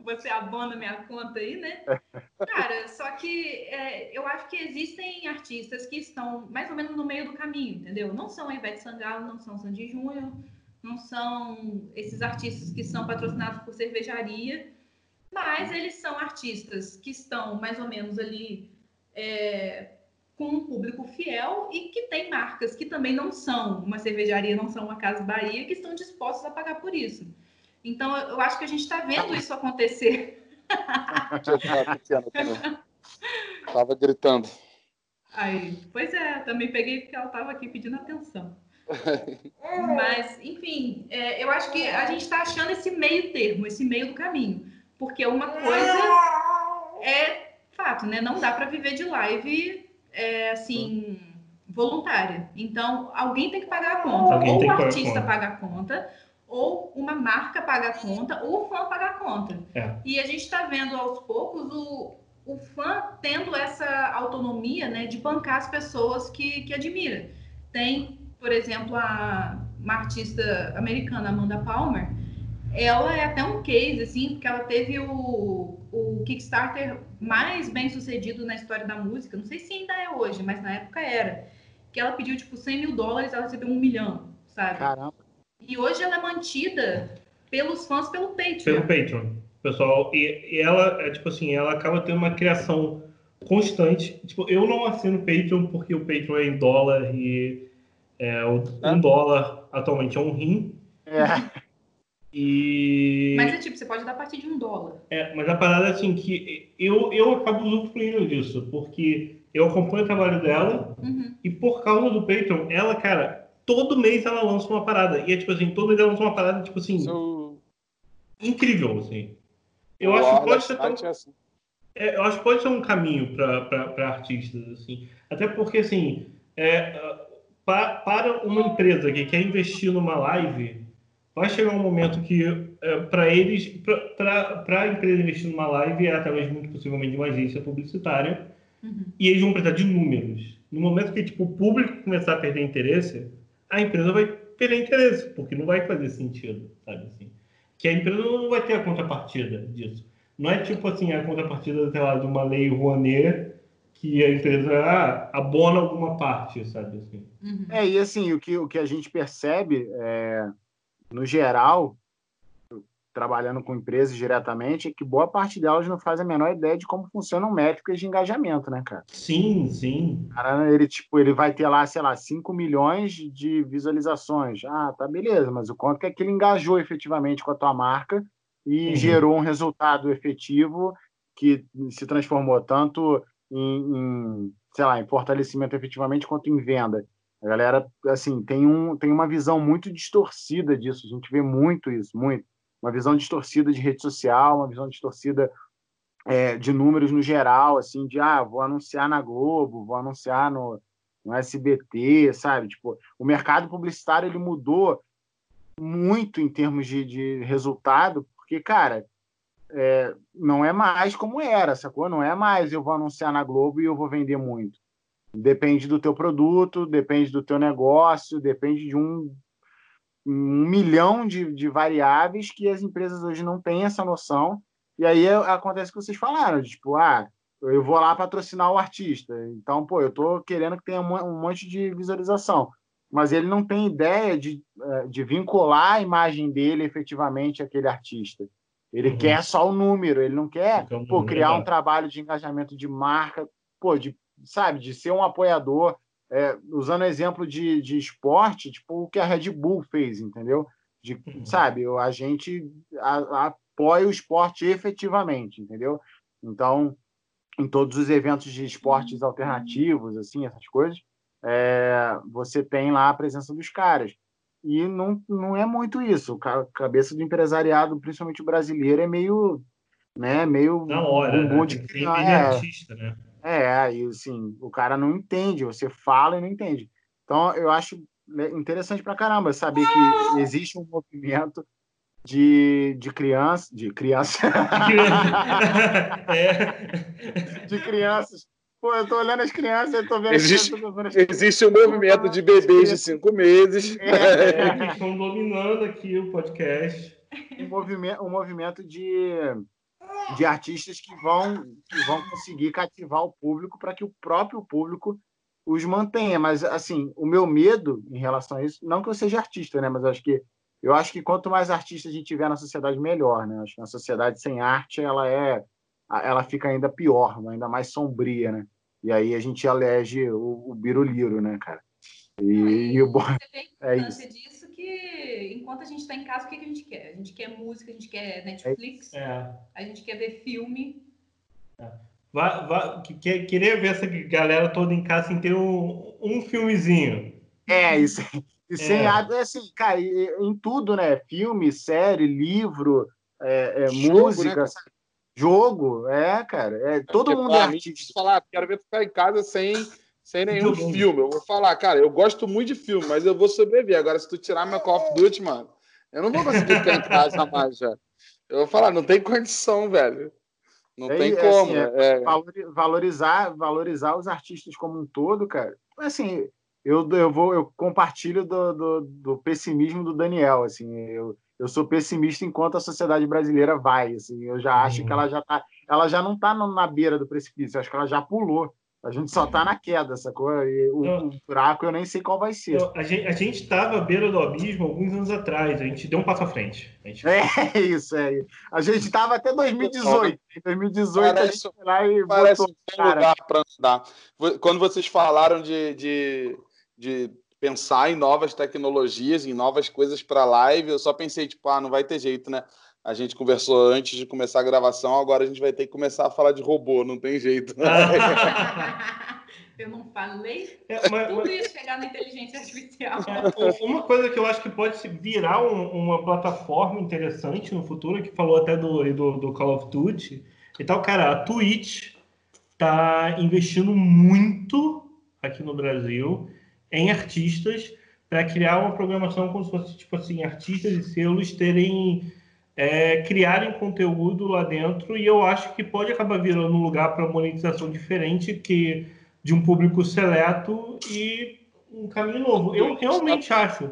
você abona minha conta aí, né? Cara, só que é, eu acho que existem artistas que estão mais ou menos no meio do caminho, entendeu? Não são a Ivete Sangalo, não são Sandy Júnior, não são esses artistas que são patrocinados por cervejaria, mas eles são artistas que estão mais ou menos ali é, com um público fiel e que tem marcas que também não são uma cervejaria, não são uma Casa Bahia, que estão dispostos a pagar por isso. Então, eu acho que a gente está vendo isso acontecer. Estava gritando. Aí, pois é, também peguei porque ela estava aqui pedindo atenção. Mas, enfim, é, eu acho que a gente está achando esse meio termo, esse meio do caminho. Porque uma coisa é fato, né? Não dá para viver de live é, assim, voluntária. Então, alguém tem que pagar a conta. Alguém ou o artista paga a conta, ou uma marca paga a conta, ou o fã paga a conta. É. E a gente está vendo aos poucos o, o fã tendo essa autonomia né, de bancar as pessoas que, que admira. Tem, por exemplo, a, uma artista americana, Amanda Palmer, ela é até um case, assim, porque ela teve o, o Kickstarter mais bem sucedido na história da música. Não sei se ainda é hoje, mas na época era. Que ela pediu, tipo, 100 mil dólares, ela recebeu um milhão, sabe? Caramba. E hoje ela é mantida pelos fãs pelo Patreon. Pelo Patreon, pessoal. E, e ela, é, tipo assim, ela acaba tendo uma criação constante. Tipo, eu não assino Patreon porque o Patreon é em dólar e é, um é. dólar atualmente é um rim. É. E... Mas é tipo, você pode dar a partir de um dólar. É, mas a parada é assim que eu, eu acabo usufruindo disso, porque eu acompanho o trabalho dela uhum. e por causa do Patreon, ela, cara, todo mês ela lança uma parada. E é tipo assim, todo mês ela lança uma parada, tipo assim. So... Incrível, assim. Eu acho que pode ser. Tão... É assim. é, eu acho que pode ser um caminho para artistas, assim. Até porque, assim, é, para, para uma empresa que quer investir numa live, vai chegar um momento que, é, para eles, para a empresa investir numa live, é através, muito possivelmente, de uma agência publicitária, uhum. e eles vão precisar de números. No momento que tipo, o público começar a perder interesse, a empresa vai perder interesse, porque não vai fazer sentido, sabe assim? Que a empresa não vai ter a contrapartida disso. Não é tipo assim, a contrapartida, sei lá, de uma lei Rouanet que a empresa ah, abona alguma parte, sabe assim. Uhum. É, e assim, o que, o que a gente percebe, é, no geral, trabalhando com empresas diretamente, é que boa parte delas não faz a menor ideia de como funcionam métricas de engajamento, né, cara? Sim, sim. Cara, ele, tipo, ele vai ter lá, sei lá, 5 milhões de visualizações. Ah, tá beleza, mas o quanto que aquilo engajou efetivamente com a tua marca e uhum. gerou um resultado efetivo que se transformou tanto em, em, sei lá, em fortalecimento efetivamente quanto em venda. A galera, assim, tem, um, tem uma visão muito distorcida disso. A gente vê muito isso, muito uma visão distorcida de rede social, uma visão distorcida é, de números no geral, assim, de ah, vou anunciar na Globo, vou anunciar no, no SBT, sabe? Tipo, o mercado publicitário ele mudou muito em termos de, de resultado, porque, cara, é, não é mais como era, sacou? Não é mais eu vou anunciar na Globo e eu vou vender muito. Depende do teu produto, depende do teu negócio, depende de um um milhão de, de variáveis que as empresas hoje não têm essa noção. E aí é, acontece o que vocês falaram, tipo, ah, eu vou lá patrocinar o artista. Então, pô, eu estou querendo que tenha um monte de visualização. Mas ele não tem ideia de, é, de vincular a imagem dele efetivamente àquele artista. Ele uhum. quer só o número, ele não quer pô, criar um trabalho de engajamento de marca, pô, de, sabe, de ser um apoiador, é, usando exemplo de, de esporte, tipo o que a Red Bull fez, entendeu? De, uhum. Sabe, a gente a, apoia o esporte efetivamente, entendeu? Então, em todos os eventos de esportes uhum. alternativos, assim, essas coisas, é, você tem lá a presença dos caras. E não, não é muito isso. A cabeça do empresariado, principalmente brasileiro, é meio, né, meio Na hora, bumbum né? de criança. É, artista, né? É, aí assim, o cara não entende, você fala e não entende. Então, eu acho interessante pra caramba saber que existe um movimento de, de criança, de criança, é. de crianças. Pô, eu tô olhando as crianças, eu tô vendo existe, crianças, existe um movimento de bebês de cinco meses. É, é. Estão dominando aqui o podcast. Um movimento, um movimento de de artistas que vão, que vão conseguir cativar o público para que o próprio público os mantenha. Mas, assim, o meu medo em relação a isso, não que eu seja artista, né? Mas acho que eu acho que quanto mais artistas a gente tiver na sociedade, melhor, né? Acho que na sociedade sem arte, ela é ela fica ainda pior, ainda mais sombria, né? E aí a gente elege o, o biruliro, né, cara? E, e o bom é isso. Enquanto a gente está em casa, o que, que, a gente quer? A gente quer música, a gente quer Netflix, é. a gente quer ver filme. É. Vai, vai, que, queria ver essa galera toda em casa sem ter um, um filmezinho. É, isso. E sem é. assim, cara, em tudo, né? Filme, série, livro, é, é Jogo, música, né? jogo, é, cara. É, todo mundo é artista. Falar, quero ver ficar em casa sem sem nenhum filme. Eu vou falar, cara, eu gosto muito de filme, mas eu vou sobreviver. Agora, se tu tirar meu Call of Duty, mano, eu não vou conseguir ficar em casa mais, já. Eu vou falar, não tem condição, velho. Não é, tem assim, como. Assim, é, valorizar, valorizar os artistas como um todo, cara. Assim, eu, eu vou, eu compartilho do, do, do pessimismo do Daniel. Assim, eu, eu sou pessimista enquanto a sociedade brasileira vai. Assim, eu já acho que ela já tá, ela já não está na beira do precipício. Eu acho que ela já pulou. A gente só tá na queda, sacou? E o, então, o buraco eu nem sei qual vai ser. Então, a, gente, a gente tava à beira do abismo alguns anos atrás, a gente deu um passo à frente. Gente... É isso, é. A gente tava até 2018. Em 2018 parece, a gente foi lá e parece botou, um cara. lugar para andar. Quando vocês falaram de, de, de pensar em novas tecnologias, em novas coisas para live, eu só pensei, tipo, ah, não vai ter jeito, né? A gente conversou antes de começar a gravação, agora a gente vai ter que começar a falar de robô, não tem jeito. eu não falei é, mas, tudo ia chegar na inteligência artificial. É, uma coisa que eu acho que pode virar um, uma plataforma interessante no futuro, que falou até do, do, do Call of Duty, então, cara, a Twitch está investindo muito aqui no Brasil em artistas para criar uma programação como se fosse, tipo assim, artistas e selos terem é, criarem conteúdo lá dentro e eu acho que pode acabar virando um lugar para monetização diferente que de um público seleto e um caminho novo. Eu realmente acho.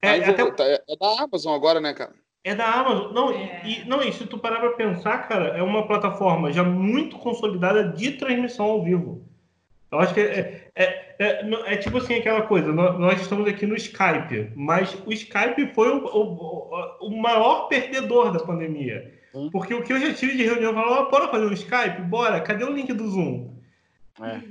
É, até... é, é da Amazon agora, né, cara? É da Amazon. Não, é. e, não, e se tu parar para pensar, cara, é uma plataforma já muito consolidada de transmissão ao vivo. Eu acho que é, é, é, é, tipo assim aquela coisa, nós estamos aqui no Skype, mas o Skype foi o, o, o maior perdedor da pandemia. Hum. Porque o que eu já tive de reunião falou, oh, bora fazer um Skype? Bora, cadê o link do Zoom? É.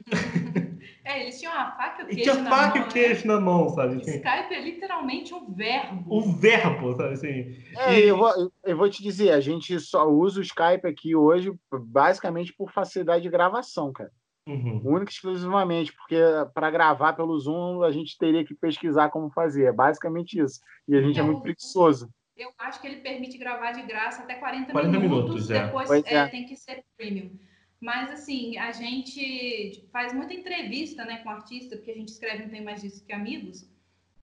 é, eles tinham a faca e o queijo. tinha na faca mão, e o queijo né? na mão, sabe? Assim. Skype é literalmente um verbo. Um verbo, sabe assim? É, e... eu, vou, eu vou te dizer, a gente só usa o Skype aqui hoje basicamente por facilidade de gravação, cara. Uhum. Única e exclusivamente, porque para gravar pelo Zoom a gente teria que pesquisar como fazer. É basicamente isso. E a gente é, é muito preguiçoso. Eu acho que ele permite gravar de graça até 40, 40 minutos, minutos é. depois é, é. tem que ser premium. Mas, assim, a gente faz muita entrevista né, com artista, porque a gente escreve Não Tem Mais Disso Que Amigos.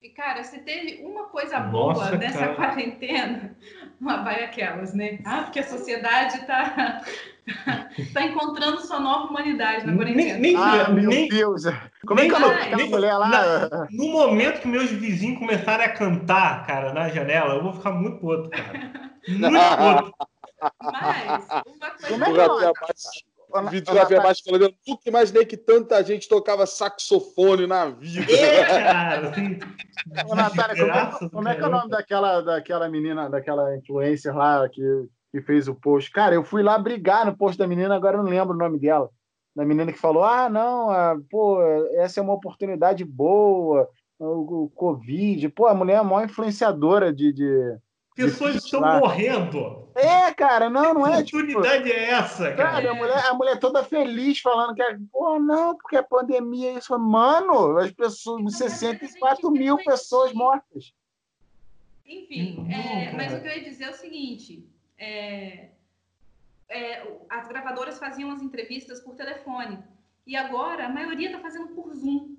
E, cara, se teve uma coisa boa Nossa, dessa cara. quarentena, vai aquelas, né? Ah, porque a sociedade está tá encontrando sua nova humanidade na quarentena. Nem, ah, meu nem, Deus! Como é que ela aquela mulher lá? Na, no momento que meus vizinhos começarem a cantar, cara, na janela, eu vou ficar muito puto, cara. Muito puto. Mas, uma coisa... Como é que ela... O vídeo Rafael mais falando, eu nunca imaginei que tanta gente tocava saxofone na vida. É, cara, assim, Ô, Natália, como, é, como é que é o nome daquela, daquela menina, daquela influencer lá que, que fez o post? Cara, eu fui lá brigar no post da menina, agora eu não lembro o nome dela. Da menina que falou: ah, não, ah, pô, essa é uma oportunidade boa, o, o Covid. Pô, a mulher é a maior influenciadora de, de Pessoas estão morrendo. É, cara, não, não é. Que oportunidade tipo, é essa, cara? cara a, mulher, a mulher toda feliz falando que é, pô, não, porque a pandemia é isso. Mano, as pessoas, 64 mil pessoas mortas. Enfim, é, mas o que eu ia dizer é o seguinte: é, é, as gravadoras faziam as entrevistas por telefone. E agora a maioria está fazendo por Zoom.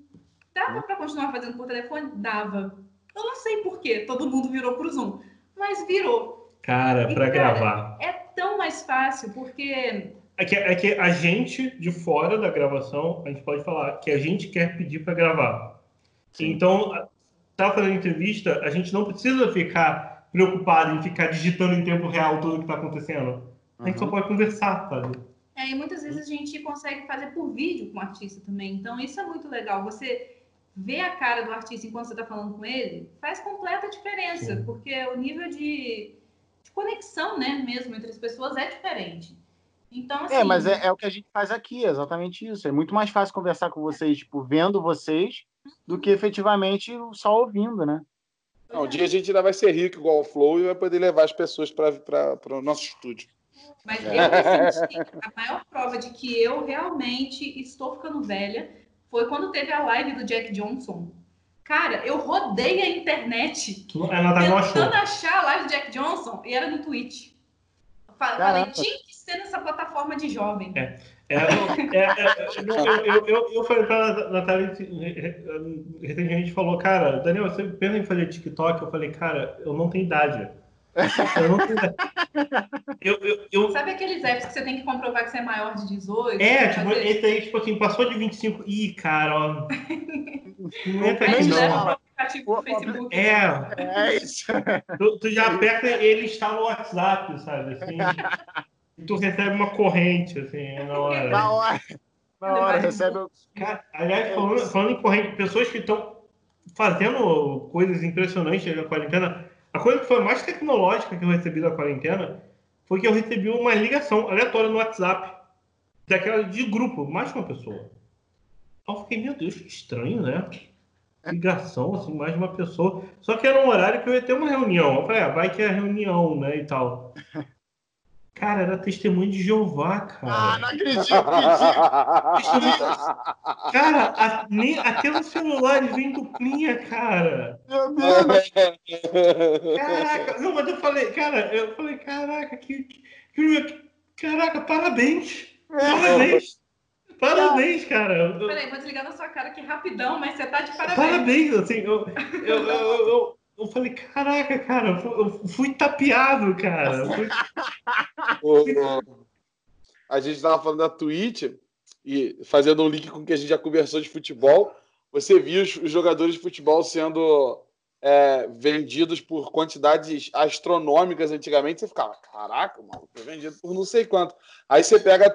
Dava para continuar fazendo por telefone? Dava. Eu não sei por que todo mundo virou para o Zoom mas virou. Cara, para gravar. É tão mais fácil, porque. É que, é que a gente, de fora da gravação, a gente pode falar que a gente quer pedir para gravar. Sim. Então, tá fazendo entrevista, a gente não precisa ficar preocupado em ficar digitando em tempo real tudo que está acontecendo. A gente uhum. só pode conversar, sabe? É, e muitas vezes a gente consegue fazer por vídeo com o artista também. Então, isso é muito legal. Você ver a cara do artista enquanto você está falando com ele faz completa diferença, Sim. porque o nível de, de, conexão, né, mesmo entre as pessoas é diferente. Então, assim, é, mas é, é, o que a gente faz aqui, é exatamente isso. É muito mais fácil conversar com vocês, tipo, vendo vocês, do que efetivamente só ouvindo, né? Não, um dia a gente ainda vai ser rico igual o Flow e vai poder levar as pessoas para o nosso estúdio. Mas eu senti a maior prova de que eu realmente estou ficando velha foi quando teve a live do Jack Johnson. Cara, eu rodei a internet Ela tá tentando achar a live do Jack Johnson e era no Twitch. Falei, tinha que ser nessa plataforma de jovem. É. É, é, é, eu, eu, eu, falei pra Natália, recentemente falou, cara, Daniel, você pensa em fazer TikTok? Eu falei, cara, eu não tenho idade. Eu. Eu, eu, eu... Sabe aqueles apps que você tem que comprovar que você é maior de 18? É, tipo, fazer... esse aí, tipo assim, passou de 25. Ih, cara, ó. Não entra aqui, não. É, é isso. Tu, tu, já aperta ele instala o WhatsApp, sabe? Assim, e tu recebe uma corrente, assim, na hora. Na hora. Na hora, recebe. Cara, aliás, falando, falando em corrente, pessoas que estão fazendo coisas impressionantes na quarentena. A coisa que foi mais tecnológica que eu recebi da quarentena foi que eu recebi uma ligação aleatória no WhatsApp, daquela de grupo, mais uma pessoa. Eu fiquei, meu Deus, que estranho, né? Ligação, assim, mais uma pessoa. Só que era um horário que eu ia ter uma reunião. Eu falei, ah, vai que é reunião, né, e tal. Cara, era testemunho de Jeová, cara. Ah, não acredito, Cara, a, nem, até os celulares vem duplinha, cara. Meu Deus. Caraca, não, mas eu falei, cara, eu falei, caraca, que, que caraca, parabéns. Parabéns. Parabéns, cara. Peraí, vou desligar na sua cara aqui rapidão, mas você tá de parabéns. Parabéns, assim, eu, eu, eu, eu falei, caraca, cara, eu fui tapeado, cara. Fui... a gente estava falando da Twitch e fazendo um link com o que a gente já conversou de futebol. Você viu os, jogadores de futebol sendo é, vendidos por quantidades astronômicas antigamente. Você ficava, caraca, mano, foi vendido por não sei quanto. Aí você pega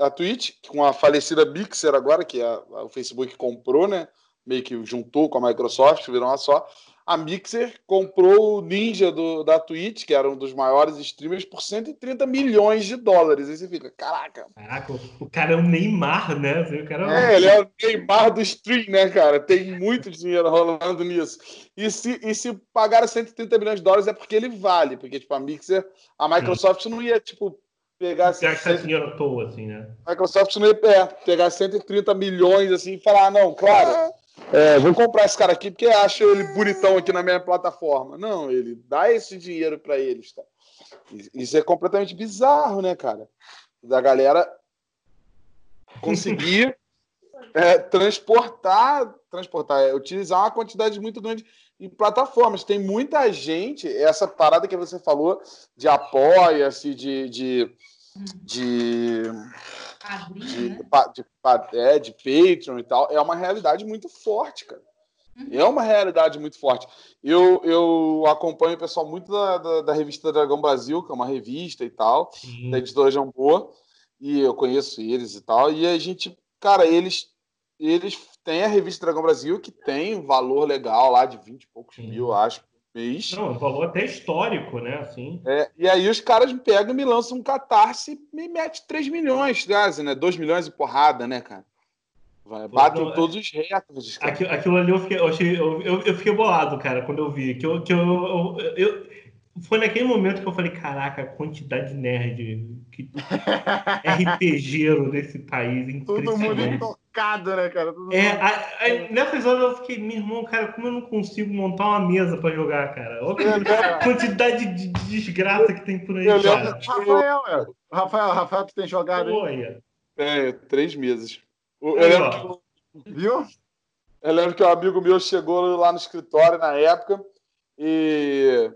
a Twitch, com a falecida Mixer agora, que a, a, o Facebook comprou, né? Meio que juntou com a Microsoft, virou uma só a Mixer comprou o Ninja do, da Twitch, que era um dos maiores streamers, por 130 milhões de dólares. Aí você fica, caraca. Caraca, o cara é um Neymar, né? O cara é, é ele é o Neymar do stream, né, cara? Tem muito dinheiro rolando nisso. E se, e se pagar 130 milhões de dólares é porque ele vale, porque, tipo, a Mixer, a Microsoft não ia, tipo, pegar. Gastar 100... dinheiro à toa, assim, né? A Microsoft não ia é, pegar 130 milhões, assim, e falar, ah, não, claro é, vou comprar esse cara aqui porque acho ele bonitão aqui na minha plataforma. Não, ele dá esse dinheiro para eles, tá? Isso é completamente bizarro, né, cara? Da galera conseguir é, transportar, transportar, é, utilizar uma quantidade muito grande em plataformas. Tem muita gente, essa parada que você falou de apoia-se, de, de, de de, né? de, é, de Patreon e tal, é uma realidade muito forte, cara. Uhum. É uma realidade muito forte. Eu, eu acompanho o pessoal muito da, da, da, revista Dragão Brasil, que é uma revista e tal, Sim. da editora Jambô, e eu conheço eles e tal, e a gente, cara, eles, eles têm a revista Dragão Brasil, que tem um valor legal lá de 20 e poucos Sim. mil, acho, mês. Não, um valor até histórico, né? Assim. É, e aí os caras me pegam, me lançam um catarse e me mete 3 milhões, quase, né? 2 milhões e porrada, né, cara? Batem não, todos os recordes. Aquilo, aquilo, ali eu fiquei, eu, achei, eu, eu, eu, fiquei bolado, cara, quando eu vi. Que eu, que eu, eu, foi naquele momento que eu falei, caraca, a quantidade de nerd que RPGero desse país. Todo mundo tocado, né, cara? Todo é, a, a, nessas horas eu fiquei, meu irmão, cara, como eu não consigo montar uma mesa pra jogar, cara? Olha a quantidade de, de desgraça que tem por aí, eu cara. Rafael, é. Rafael, Rafael, tu tem jogado aí? É, três meses. Eu lembro que, Viu? Eu lembro que um amigo meu chegou lá no escritório na época e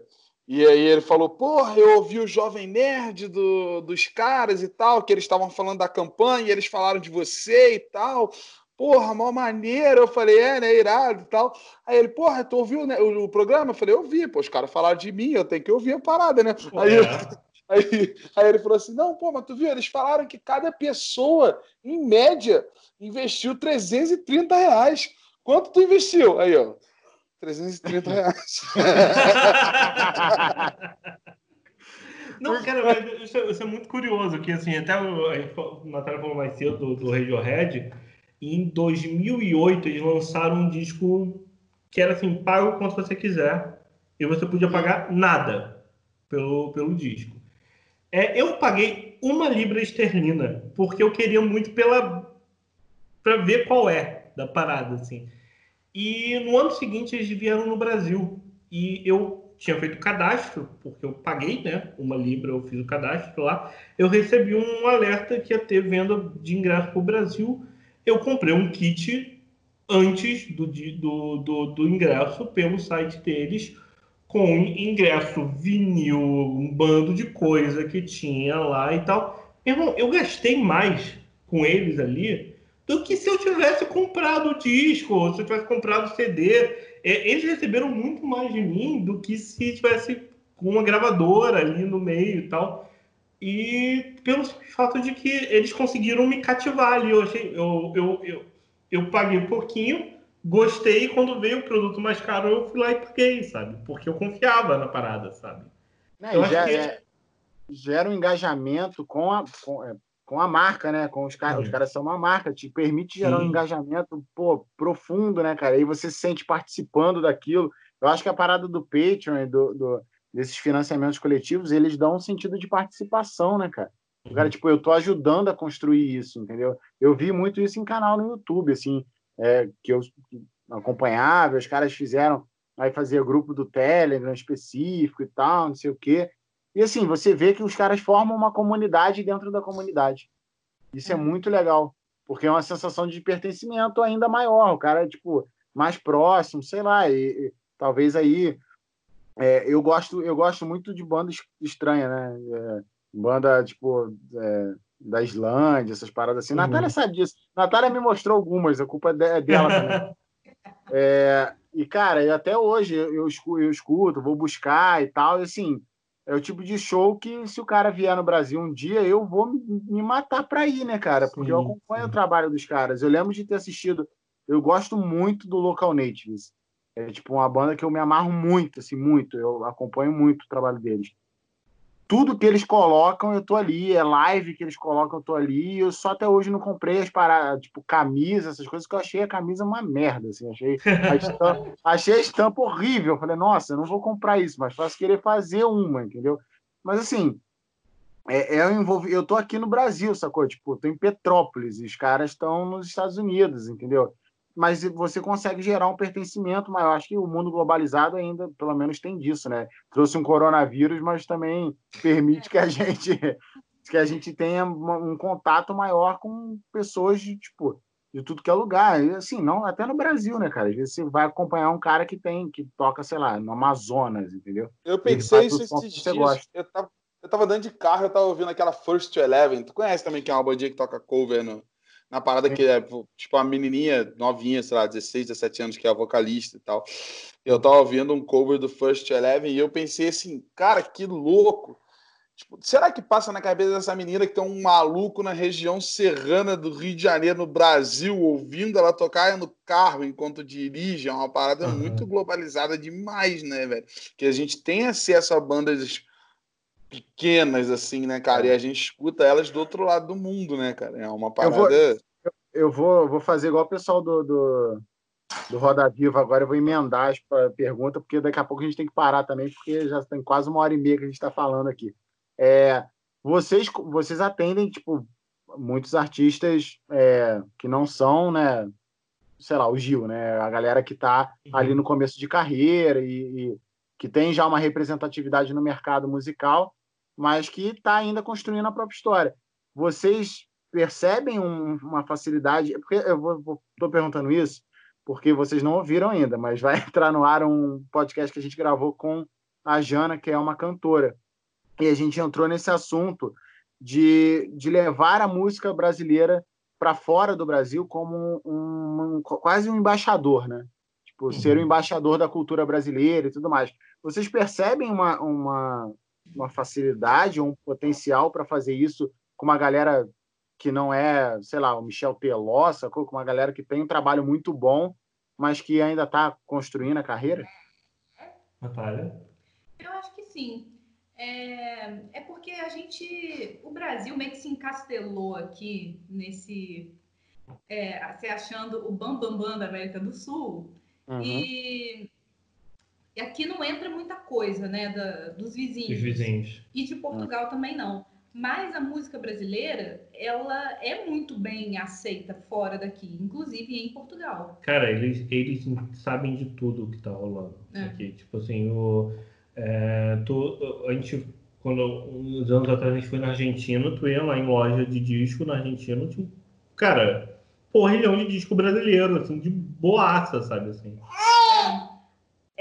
e aí ele falou, porra, eu ouvi o Jovem Nerd do, dos caras e tal, que eles estavam falando da campanha, e eles falaram de você e tal. Porra, mó maneiro. Eu falei, é, né, irado e tal. Aí ele, porra, tu ouviu né, o, o, programa? Eu falei, eu vi, pô, os caras falaram de mim, eu tenho que ouvir a parada, né? aí, é. aí, aí ele falou assim, não, pô, mas tu viu, eles falaram que cada pessoa, em média, investiu 330 reais. Quanto tu investiu? Aí, ó, 330 reais. Não, cara, isso é, isso é, muito curioso, que assim, até o, Natália falou mais cedo do, do Radiohead, em 2008 eles lançaram um disco que era assim, paga o quanto você quiser, e você podia pagar nada pelo, pelo disco. É, eu paguei uma libra esterlina, porque eu queria muito pela para ver qual é da parada, assim. E no ano seguinte eles vieram no Brasil. E eu tinha feito cadastro, porque eu paguei, né? Uma libra, eu fiz o cadastro lá. Eu recebi um alerta que ia ter venda de ingresso para o Brasil. Eu comprei um kit antes do, do, do, do ingresso pelo site deles, com ingresso vinil, um bando de coisa que tinha lá e tal. Irmão, eu gastei mais com eles ali do que se eu tivesse comprado o disco, ou se eu tivesse comprado o CD. É, eles receberam muito mais de mim do que se tivesse com uma gravadora ali no meio e tal. E pelo fato de que eles conseguiram me cativar ali. Eu, achei, eu, eu, eu, eu paguei um pouquinho, gostei, e quando veio o produto mais caro, eu fui lá e paguei, sabe? Porque eu confiava na parada, sabe? Não, já, que... é, gera um engajamento com a. Com, é, com a marca, né? Com os caras, os caras são uma marca, te permite gerar Sim. um engajamento pô, profundo, né, cara? Aí você se sente participando daquilo. Eu acho que a parada do Patreon e do, do, desses financiamentos coletivos, eles dão um sentido de participação, né, cara? O cara, uhum. tipo, eu tô ajudando a construir isso, entendeu? Eu vi muito isso em canal no YouTube, assim, é, que eu acompanhava, os caras fizeram, aí fazia grupo do Telegram específico e tal, não sei o quê. E assim, você vê que os caras formam uma comunidade dentro da comunidade. Isso é, é muito legal, porque é uma sensação de pertencimento ainda maior. O cara é, tipo, mais próximo, sei lá, e, e talvez aí. É, eu, gosto, eu gosto muito de banda estranha, né? É, banda, tipo, é, da Islândia, essas paradas assim. Uhum. Natália sabe disso. Natália me mostrou algumas, a culpa é dela também. É, e, cara, até hoje eu, eu escuto, vou buscar e tal, e assim, é o tipo de show que, se o cara vier no Brasil um dia, eu vou me matar para ir, né, cara? Porque sim, eu acompanho sim. o trabalho dos caras. Eu lembro de ter assistido. Eu gosto muito do Local Natives. É tipo uma banda que eu me amarro muito, assim, muito. Eu acompanho muito o trabalho deles tudo que eles colocam, eu tô ali. É live que eles colocam, eu tô ali. Eu só até hoje não comprei as paradas, tipo, camisa, essas coisas, que eu achei a camisa uma merda, assim. Achei a estampa, achei a estampa horrível. Eu falei, nossa, eu não vou comprar isso, mas faço querer fazer uma, entendeu? Mas assim, é, é eu, eu tô aqui no Brasil, sacou? Tipo, tô em Petrópolis, e os caras estão nos Estados Unidos, entendeu? Mas você consegue gerar um pertencimento maior. Acho que o mundo globalizado ainda, pelo menos, tem disso, né? Trouxe um coronavírus, mas também permite que a gente que a gente tenha um contato maior com pessoas de tipo de tudo que é lugar. E, assim, não até no Brasil, né, cara? Às vezes você vai acompanhar um cara que tem que toca, sei lá, no Amazonas, entendeu? Eu pensei isso esses dias. Gosta. Eu tava, eu tava dentro de carro, eu tava ouvindo aquela First to Eleven. Tu conhece também que é uma bandinha que toca cover no, na parada que é, tipo, a menininha novinha, sei lá, 16, 17 anos, que é a vocalista e tal. Eu tava ouvindo um cover do First Eleven e eu pensei assim, cara, que louco. Tipo, será que passa na cabeça dessa menina que tem um maluco na região serrana do Rio de Janeiro, no Brasil, ouvindo ela tocar no carro enquanto dirige? É uma parada uhum. muito globalizada demais, né, velho? Que a gente tem acesso a bandas pequenas, assim, né, cara? E a gente escuta elas do outro lado do mundo, né, cara? É uma parada. Eu vou, eu, eu vou, vou fazer igual o pessoal do, do, do Roda Viva agora, eu vou emendar as perguntas, porque daqui a pouco a gente tem que parar também, porque já tem quase uma hora e meia que a gente está falando aqui. É, vocês, vocês atendem, tipo, muitos artistas é, que não são, né? Sei lá, o Gil, né? A galera que está uhum. ali no começo de carreira e, e que tem já uma representatividade no mercado musical mas que está ainda construindo a própria história. Vocês percebem um, uma facilidade? Porque eu estou perguntando isso porque vocês não ouviram ainda, mas vai entrar no ar um podcast que a gente gravou com a Jana, que é uma cantora. E a gente entrou nesse assunto de, de levar a música brasileira para fora do Brasil como um, um, quase um embaixador, né? Tipo, uhum. ser o embaixador da cultura brasileira e tudo mais. Vocês percebem uma, uma, uma facilidade, um potencial para fazer isso com uma galera que não é, sei lá, o Michel sacou? Com uma galera que tem um trabalho muito bom, mas que ainda está construindo a carreira? Natália? Eu acho que sim. É, é porque a gente, o Brasil meio que se encastelou aqui nesse, é, se achando o bambambam bam, bam da América do Sul. Uhum. E e aqui não entra muita coisa, né, da, dos vizinhos. Dos vizinhos. E de Portugal ah. também não. Mas a música brasileira, ela é muito bem aceita fora daqui, inclusive em Portugal. Cara, eles, eles sabem de tudo o que tá rolando é. aqui. Tipo assim, o, é, tu, a gente, quando uns anos atrás a gente foi na Argentina, tu ia lá em loja de disco na Argentina, tinha, cara, porrilhão de disco brasileiro, assim, de boaça, sabe assim. É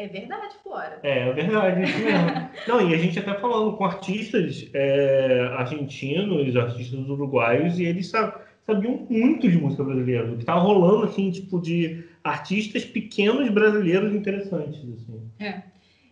verdade, Flora. É, é verdade, isso mesmo. Não, e a gente até falando com artistas é, argentinos, artistas uruguaios, e eles sabiam muito de música brasileira, o que estava rolando, assim, tipo, de artistas pequenos brasileiros interessantes, assim. É.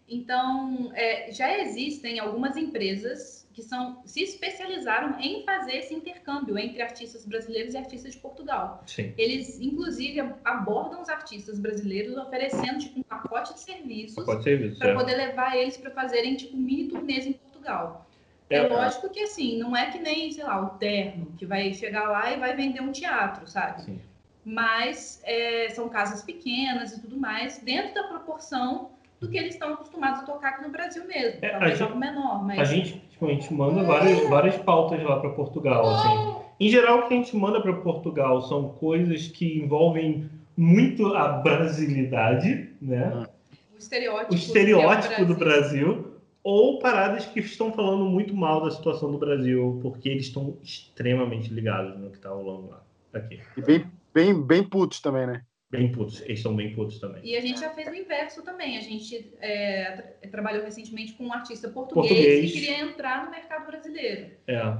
Então, é, já existem algumas empresas que são, se especializaram em fazer esse intercâmbio entre artistas brasileiros e artistas de Portugal. Sim. Eles, inclusive, abordam os artistas brasileiros oferecendo tipo, um pacote de serviços serviço, para é. poder levar eles para fazerem tipo, mini turnês em Portugal. É, é lógico que assim, não é que nem, sei lá, o terno, que vai chegar lá e vai vender um teatro, sabe? Sim. Mas é, são casas pequenas e tudo mais, dentro da proporção do que eles estão acostumados a tocar aqui no Brasil mesmo. É, talvez algo menor, mas... A gente, tipo, a gente manda várias, várias pautas lá para Portugal, assim. Em geral, o que a gente manda para Portugal são coisas que envolvem muito a brasilidade, né? O estereótipo, o estereótipo do, Brasil. do Brasil. Ou paradas que estão falando muito mal da situação do Brasil, porque eles estão extremamente ligados no que está rolando lá. Aqui. E bem, bem, bem putos também, né? Bem putos, eles são bem putos também. E a gente já fez o inverso também. A gente é, trabalhou recentemente com um artista português, português, que queria entrar no mercado brasileiro. É.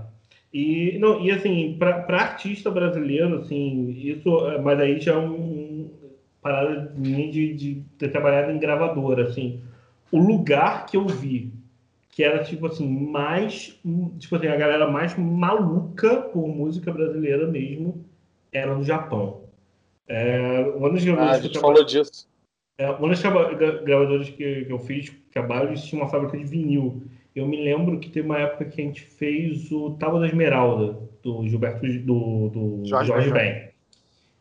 E, não, e assim, para artista brasileiro, assim, isso, mas aí já é um, um parada minha de, de ter trabalhado em gravadora, assim. O lugar que eu vi que era, tipo assim, mais. Tipo assim, a galera mais maluca por música brasileira mesmo era no Japão. É, uma das gravadoras ah, a gente falou disso. É, uma das gravadoras que, que eu fiz trabalho, tinha uma fábrica de vinil. Eu me lembro que teve uma época que a gente fez o Tábua da Esmeralda, do Gilberto, do, do Jorge, Jorge Ben.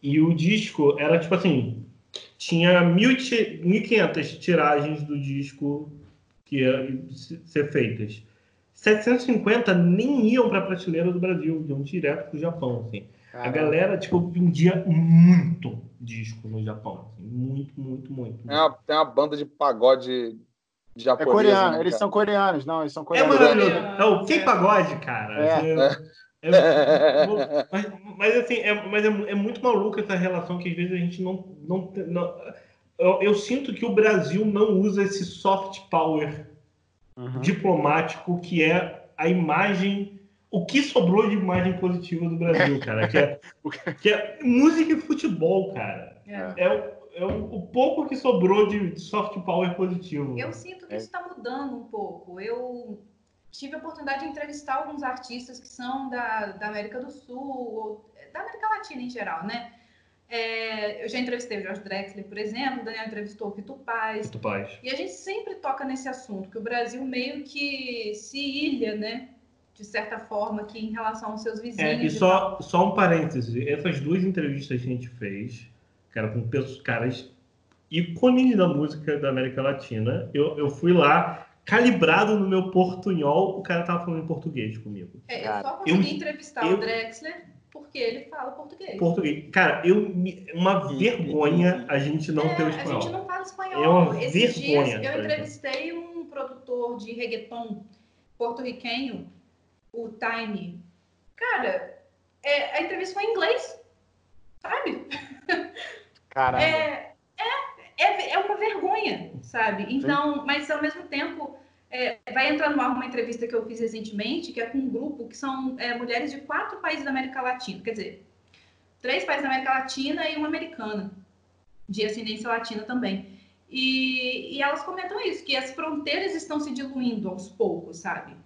E o disco era tipo assim: tinha 1.500 tiragens do disco que iam ser feitas. 750 nem iam para a prateleira do Brasil, iam direto para o Japão. Assim. A galera tipo, vendia muito disco no Japão. Assim, muito, muito, muito. Tem uma, tem uma banda de pagode japonês. É coreano, né, eles são coreanos, não, eles são é coreanos. É maravilhoso. É o cara. É. Assim, é, é, mas, mas, assim, é, mas é, é, muito maluco essa relação que às vezes a gente não. não, não eu, eu, sinto que o Brasil não usa esse soft power uhum. diplomático que é a imagem. O que sobrou de imagem positiva do Brasil, cara? Que é, que é música e futebol, cara. É, é, é o, o, pouco que sobrou de soft power positivo. Eu sinto que isso está mudando um pouco. Eu tive a oportunidade de entrevistar alguns artistas que são da, da América do Sul, ou da América Latina em geral, né? É, eu já entrevistei o Jorge Drexler, por exemplo, o Daniel entrevistou o Fito Paz. Fito Paz. E a gente sempre toca nesse assunto, que o Brasil meio que se ilha, né? De certa forma, aqui em relação aos seus vizinhos. É, e só, só um parêntese: essas duas entrevistas que a gente fez, que eram com caras ícones da música da América Latina, eu, eu fui lá calibrado no meu portunhol, o cara tava falando em português comigo. É, eu só consegui eu, entrevistar eu, o Drexler porque ele fala português. Português. Cara, eu, uma vergonha a gente não é, ter o espanhol. A gente não fala espanhol. É uma Esses vergonha. Dias eu entrevistei um produtor de reggaeton porto-riquenho, o Time. Cara, é, a entrevista foi em inglês, sabe? Caramba. É, é, é uma vergonha, sabe? Então, Sim. mas ao mesmo tempo, é, vai entrar no ar uma entrevista que eu fiz recentemente, que é com um grupo que são é, mulheres de quatro países da América Latina, quer dizer, três países da América Latina e uma americana, de ascendência latina também. E, e elas comentam isso, que as fronteiras estão se diluindo aos poucos, sabe?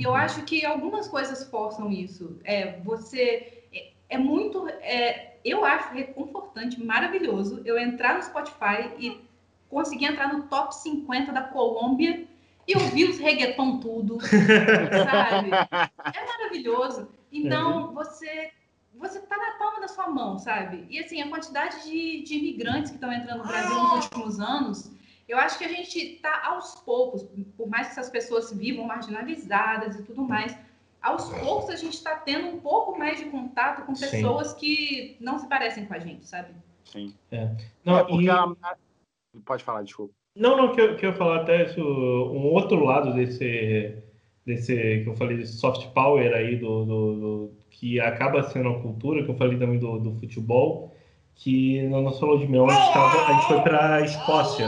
E eu acho que algumas coisas forçam isso. É, você é, é muito. É, eu acho reconfortante, maravilhoso eu entrar no Spotify e conseguir entrar no top 50 da Colômbia e ouvir os reggaeton tudo, sabe? É maravilhoso. Então, uhum. você você tá na palma da sua mão, sabe? E assim, a quantidade de, de imigrantes que estão entrando no Brasil nos últimos anos, eu acho que a gente tá aos poucos, por mais que essas pessoas vivam marginalizadas e tudo mais, aos poucos a gente está tendo um pouco mais de contato com pessoas Sim. que não se parecem com a gente, sabe? Sim. É. Não, é porque e... Pode falar, desculpa. Não, não, que eu, que eu falar até isso, um outro lado desse, desse que eu falei, desse soft power aí, do, do, do que acaba sendo a cultura, que eu falei também do, do futebol, que no nosso falou de mel, a gente, tava, a gente foi para a Escócia.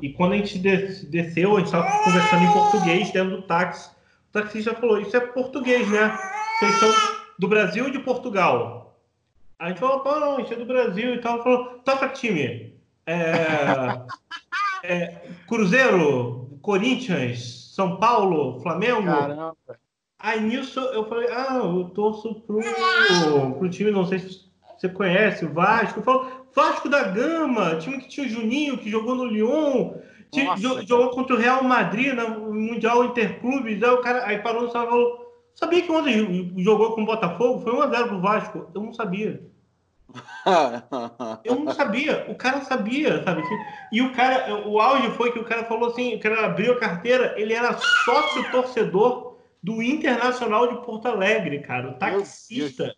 E quando a gente desceu, a gente estava conversando em português dentro do táxi o taxista falou, isso é português, né? Vocês são do Brasil ou de Portugal? A gente falou, pô, não, isso é do Brasil e tal. Falou, toca time. É, é, Cruzeiro, Corinthians, São Paulo, Flamengo. Caramba. Aí nisso eu falei, ah, eu torço pro, pro time, não sei se você conhece, o Vasco. Eu falo, Vasco da Gama, time que tinha o Juninho, que jogou no Lyon. Nossa, jogou contra o Real Madrid no Mundial Interclubes, aí o cara aí parou no e falou: Sabia que ontem jogou com o Botafogo? Foi 1x0 pro Vasco. Eu não sabia. eu não sabia, o cara sabia, sabe? E o cara, o auge foi que o cara falou assim: o cara abriu a carteira, ele era sócio torcedor do Internacional de Porto Alegre, cara, o taxista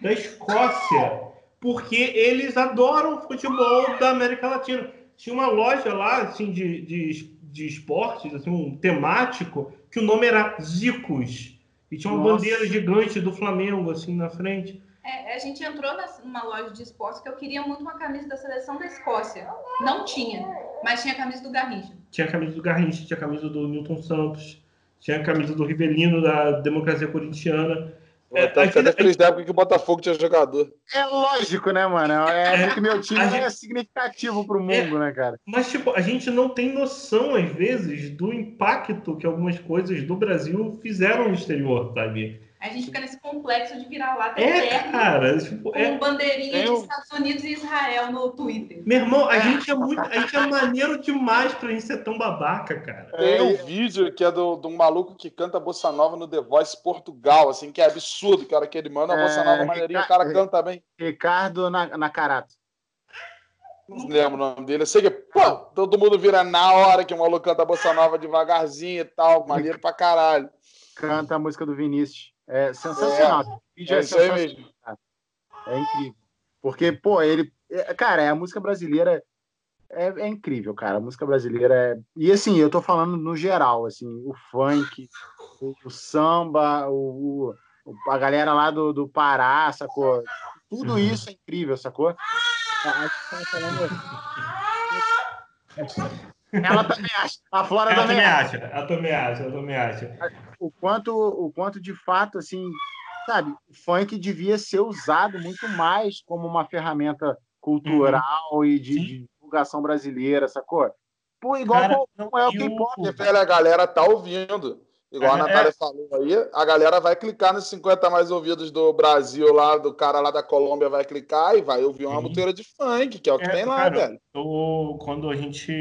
da Escócia, porque eles adoram o futebol da América Latina tinha uma loja lá, assim, de, de, de esportes, assim, um temático, que o nome era Zicos. E tinha uma Nossa. bandeira gigante do Flamengo, assim, na frente. É, a gente entrou numa loja de esportes que eu queria muito uma camisa da seleção da Escócia. Não tinha, mas tinha a camisa do Garrincha. Tinha a camisa do Garrincha, tinha a camisa do Newton Santos, tinha a camisa do Rivelino da Democracia Corintiana. É, até até feliz da época que o Botafogo tinha jogador. É lógico, né, mano? É, é que meu time gente... é significativo pro mundo, é, né, cara? Mas, tipo, a gente não tem noção, às vezes, do impacto que algumas coisas do Brasil fizeram no exterior, sabe? A gente fica nesse complexo de virar lá é, cara, tipo, com é, bandeirinha é, dos Estados Unidos e Israel no Twitter. Meu irmão, a é. gente é muito. A gente é maneiro demais pra gente ser tão babaca, cara. Tem um vídeo que é do, de um maluco que canta Bossa Nova no The Voice Portugal, assim, que é absurdo, cara, que ele manda a Bossa Nova é, maneirinha, o cara canta bem. Ricardo Nakarato. Não lembro o nome dele. Eu sei que, pô, todo mundo vira na hora que o maluco canta Bossa Nova devagarzinho e tal, maneiro pra caralho. Canta a música do Vinícius. É sensacional. É, o vídeo é, é sensacional. É incrível. Porque, pô, ele. É, cara, a música brasileira é, é, incrível, cara. A música brasileira é. E assim, eu tô falando no geral, assim, o funk, o, o samba, o, o, a galera lá do, do Pará, sacou? Tudo uhum. isso é incrível, sacou? A, ela também acha. A Flora ela também, também acha. Ela também acha, ela também acha. O quanto, o quanto de fato, assim, sabe, o funk devia ser usado muito mais como uma ferramenta cultural uhum. e de, de, divulgação brasileira, sacou? Pô, igual Cara, como é o que importa. A galera tá ouvindo. Igual a é, Natália é. falou aí, a galera vai clicar nos 50 mais ouvidos do Brasil lá, do cara lá da Colômbia vai clicar e vai ouvir uma muteira de funk, que é o que é, tem lá, cara, velho. Eu, quando a gente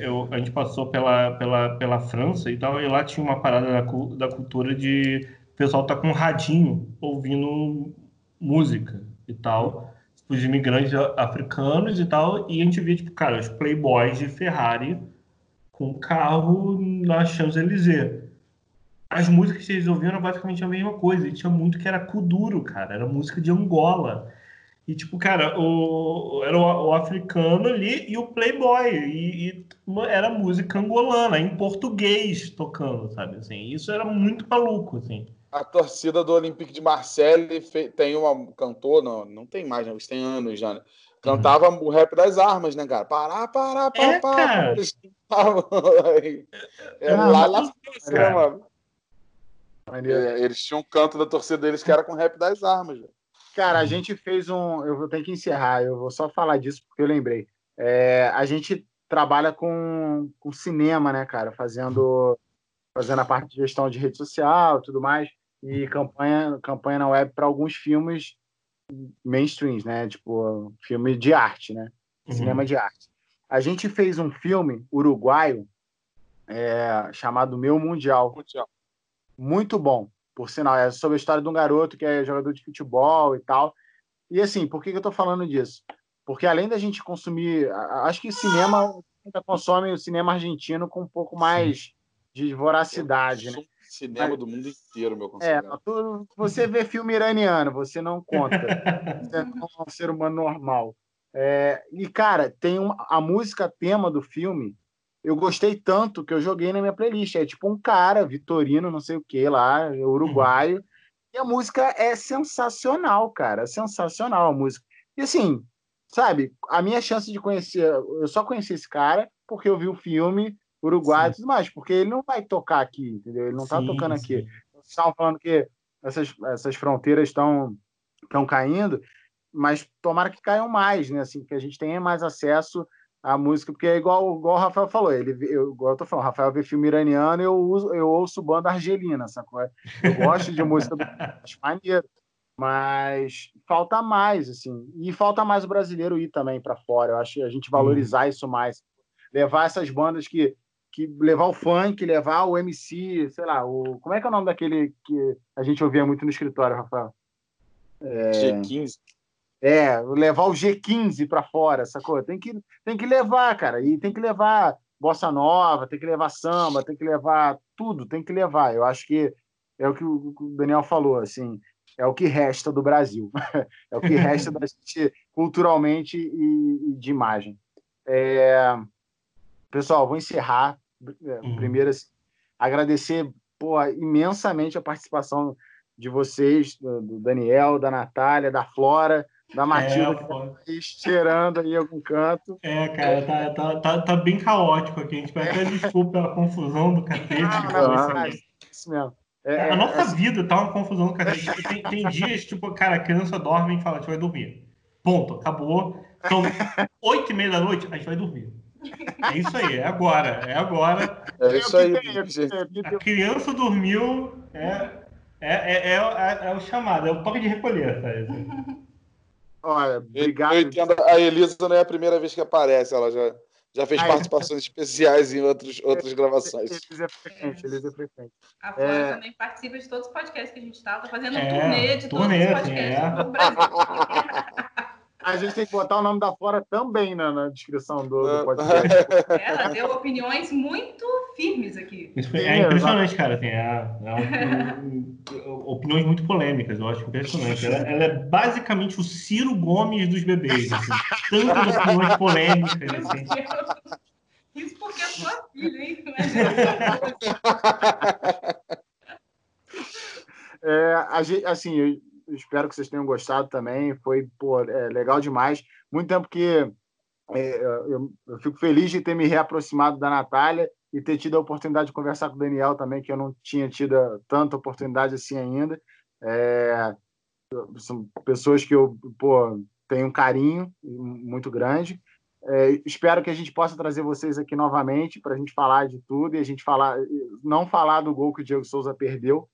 eu, a gente passou pela, pela, pela França e tal, e lá tinha uma parada da, da cultura de o pessoal tá com um radinho ouvindo música e tal, os imigrantes africanos e tal, e a gente via, tipo, cara, os playboys de Ferrari com carro na Champs-Élysées. As músicas que eles ouviam eram basicamente a mesma coisa. E tinha muito que era Kuduro, cara. Era música de Angola. E, tipo, cara, o, era o, o africano ali e o playboy. E, e, era música angolana, em português, tocando, sabe? Assim, isso era muito maluco, assim. A torcida do Olympique de Marseille tem uma cantor, não, não tem mais, né? tem anos já, né? Cantava uhum. o rap das armas, né, cara? Pará, pará, pará, é, pará. Eles é, lá na França, né, mano? É, eles tinham um canto da torcida deles que era com rap das armas, velho. Cara, a gente fez um. Eu vou ter que encerrar, eu vou só falar disso porque eu lembrei. É, a gente trabalha com, com cinema, né, cara? Fazendo, fazendo a parte de gestão de rede social e tudo mais, e campanha, campanha na web para alguns filmes mainstreams, né? Tipo, filme de arte, né? Uhum. Cinema de arte. A gente fez um filme uruguaio é, chamado Meu Mundial. Mundial. Muito bom, por sinal. É sobre a história de um garoto que é jogador de futebol e tal. E assim, por que, que eu tô falando disso? Porque além da gente consumir. Acho que cinema. Ainda consome o cinema argentino com um pouco mais de voracidade, né? Cinema do mundo inteiro, meu conselho. É, tu, você vê filme iraniano, você não conta. você é um ser humano normal. É, e, cara, tem uma, a música tema do filme. Eu gostei tanto que eu joguei na minha playlist. É tipo um cara, Vitorino, não sei o que lá, uruguaio. Uhum. E a música é sensacional, cara. Sensacional a música. E assim, sabe, a minha chance de conhecer. Eu só conheci esse cara porque eu vi o filme Uruguai sim. e tudo mais, porque ele não vai tocar aqui, entendeu? Ele não está tocando sim. aqui. Vocês estavam falando que essas, essas fronteiras estão estão caindo, mas tomara que caiam mais, né? Assim, que a gente tenha mais acesso à música, porque é igual, igual o Rafael falou, ele, eu, igual eu tô falando, o Rafael vê filme iraniano, eu, uso, eu ouço banda argelina, sacou? Eu gosto de música do maneiro, mas falta mais, assim, e falta mais o brasileiro ir também para fora, eu acho que a gente valorizar hum. isso mais, levar essas bandas que que levar o funk, levar o MC, sei lá, o como é que é o nome daquele que a gente ouvia muito no escritório, Rafael? É... G15. É, levar o G15 para fora, sacou? Tem que, tem que levar, cara, e tem que levar bossa nova, tem que levar samba, tem que levar tudo, tem que levar. Eu acho que é o que o Daniel falou, assim, é o que resta do Brasil, é o que resta da gente culturalmente e, e de imagem. É... Pessoal, vou encerrar. É, uhum. Primeiro, assim, agradecer imensamente a participação de vocês, do Daniel, da Natália, da Flora, da Matilda, é, que tá cheirando aí algum canto. É, cara, tá, tá, tá, tá, bem caótico aqui. A gente vai até desculpa pela confusão do não, é isso mesmo. É, a nossa é... vida tá uma confusão, cara. Tem, tem dias, tipo, cara, a criança dorme e fala, a gente vai dormir. Ponto, acabou. São oito e meia da noite, a gente vai dormir. É isso aí, é agora, é agora. É isso aí, A criança dormiu, é, é, é, é, é o chamado, é o toque de recolher, sabe? Olha, obrigado. Eu entendo, a Elisa não é a primeira vez que aparece, ela já, já fez participações especiais em outros, outras gravações. Elisa é frequente, Elisa é frequente. A Flora é... também participa de todos os podcasts que a gente está, tá fazendo um é, turnê de todos os podcasts é. do Brasil. A gente tem que botar o nome da Flora também na, na descrição do, do podcast. Ela deu opiniões muito firmes aqui. Isso é impressionante, cara. Assim, é, é, opiniões muito polêmicas, eu acho impressionante. Ela, ela, é basicamente o Ciro Gomes dos bebês. Assim, tantas opiniões polêmicas. Assim. Isso porque é sua filha, hein? É, a gente, assim, espero que vocês tenham gostado também. Foi pô, é, legal demais. Muito tempo que é, eu, eu, fico feliz de ter me reaproximado da Natália e ter tido a oportunidade de conversar com o Daniel também, que eu não tinha tido tanta oportunidade assim ainda. É, são pessoas que eu pô, tenho um carinho muito grande. É, espero que a gente possa trazer vocês aqui novamente para a gente falar de tudo e a gente falar, não falar do gol que o Diego Souza perdeu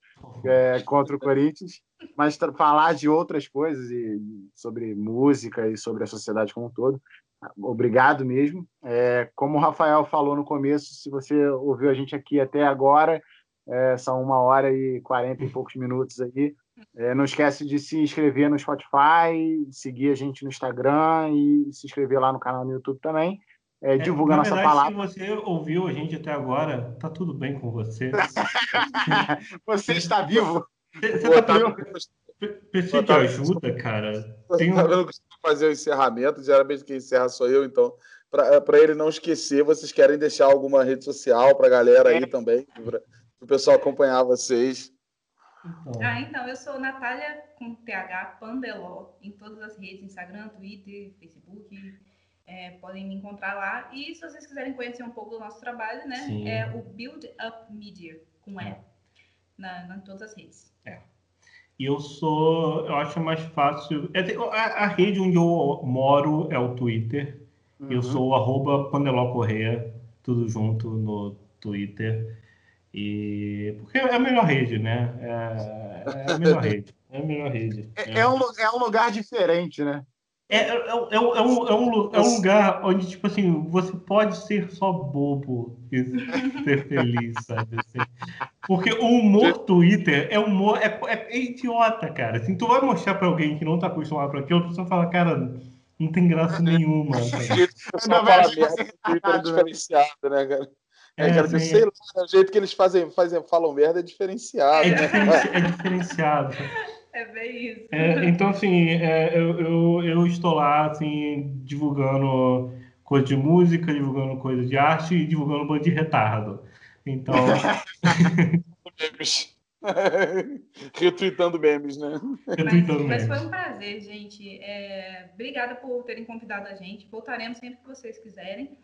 é, contra o Corinthians, mas falar de outras coisas e sobre música e sobre a sociedade como um todo. Obrigado mesmo. É, como o Rafael falou no começo, se você ouviu a gente aqui até agora, é, são uma hora e quarenta e poucos minutos aí. É, não esquece de se inscrever no Spotify, seguir a gente no Instagram e se inscrever lá no canal no YouTube também. É, divulga é, nossa verdade, palavra. Se você ouviu a gente até agora, tá tudo bem com você. você está vivo. Você, você tá vivo. Precisa de ajuda, cara. Tem um... Eu não costumo fazer o encerramento, geralmente quem encerra sou eu, então, para ele não esquecer, vocês querem deixar alguma rede social para a galera aí é. também, para o pessoal acompanhar vocês. Então. Ah, então, eu sou Natália com TH Pandeló em todas as redes, Instagram, Twitter, Facebook. É, podem me encontrar lá. E se vocês quiserem conhecer um pouco do nosso trabalho, né? Sim. É o Build Up Media, com E, é. na, na todas as redes. É. E eu sou, eu acho mais fácil. É, a, a, rede onde eu moro é o Twitter. Uhum. Eu sou o arroba Pandeló Correia, tudo junto no Twitter. E porque é a melhor rede, né? É, é a melhor rede. É a melhor rede. É, é, um, é um lugar diferente, né? É, é, é, é, um, é, um, é um lugar onde, tipo assim, você pode ser só bobo e ser feliz, sabe? Assim. Porque o humor Twitter é humor, é, é, idiota, cara. Assim, tu vai mostrar pra alguém que não tá acostumado para aquilo, a pessoa fala, cara, não tem graça nenhuma. Cara. fala merda, o Twitter é diferenciado, né, cara? É, é cara, assim, sei lá, o jeito que eles fazem, fazem, falam merda é diferenciado. É, né? diferenci é diferenciado. É bem isso. É, então, assim, é, eu, eu, eu, estou lá, assim, divulgando coisa de música, divulgando coisa de arte e divulgando bando de retardo. Então. memes. Retweetando memes, né? Retweetando mas, mas foi um prazer, gente. É, obrigada por terem convidado a gente. Voltaremos sempre que vocês quiserem.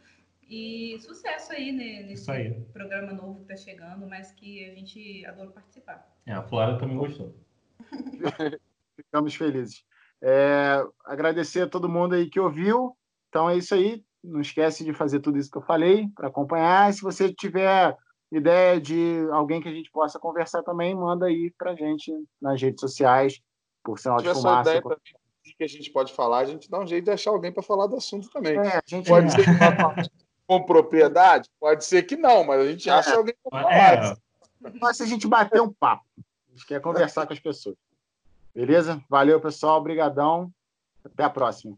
E sucesso aí né, nesse aí. programa novo que está chegando, mas que a gente adora participar. É, a Flora também gostou. Ficamos felizes. É, agradecer a todo mundo aí que ouviu. Então é isso aí. Não esquece de fazer tudo isso que eu falei para acompanhar. Se você tiver ideia de alguém que a gente possa conversar também, manda aí para gente nas redes sociais, por sinal de fumaça. Ideia por... que a gente pode falar, a gente dá um jeito de achar alguém para falar do assunto também. É, pode é. ser com propriedade, pode ser que não, mas a gente acha é. alguém para falar. É. Mas se a gente bater um papo, gente quer conversar com as pessoas. Beleza? Valeu, pessoal. Obrigadão. Até a próxima.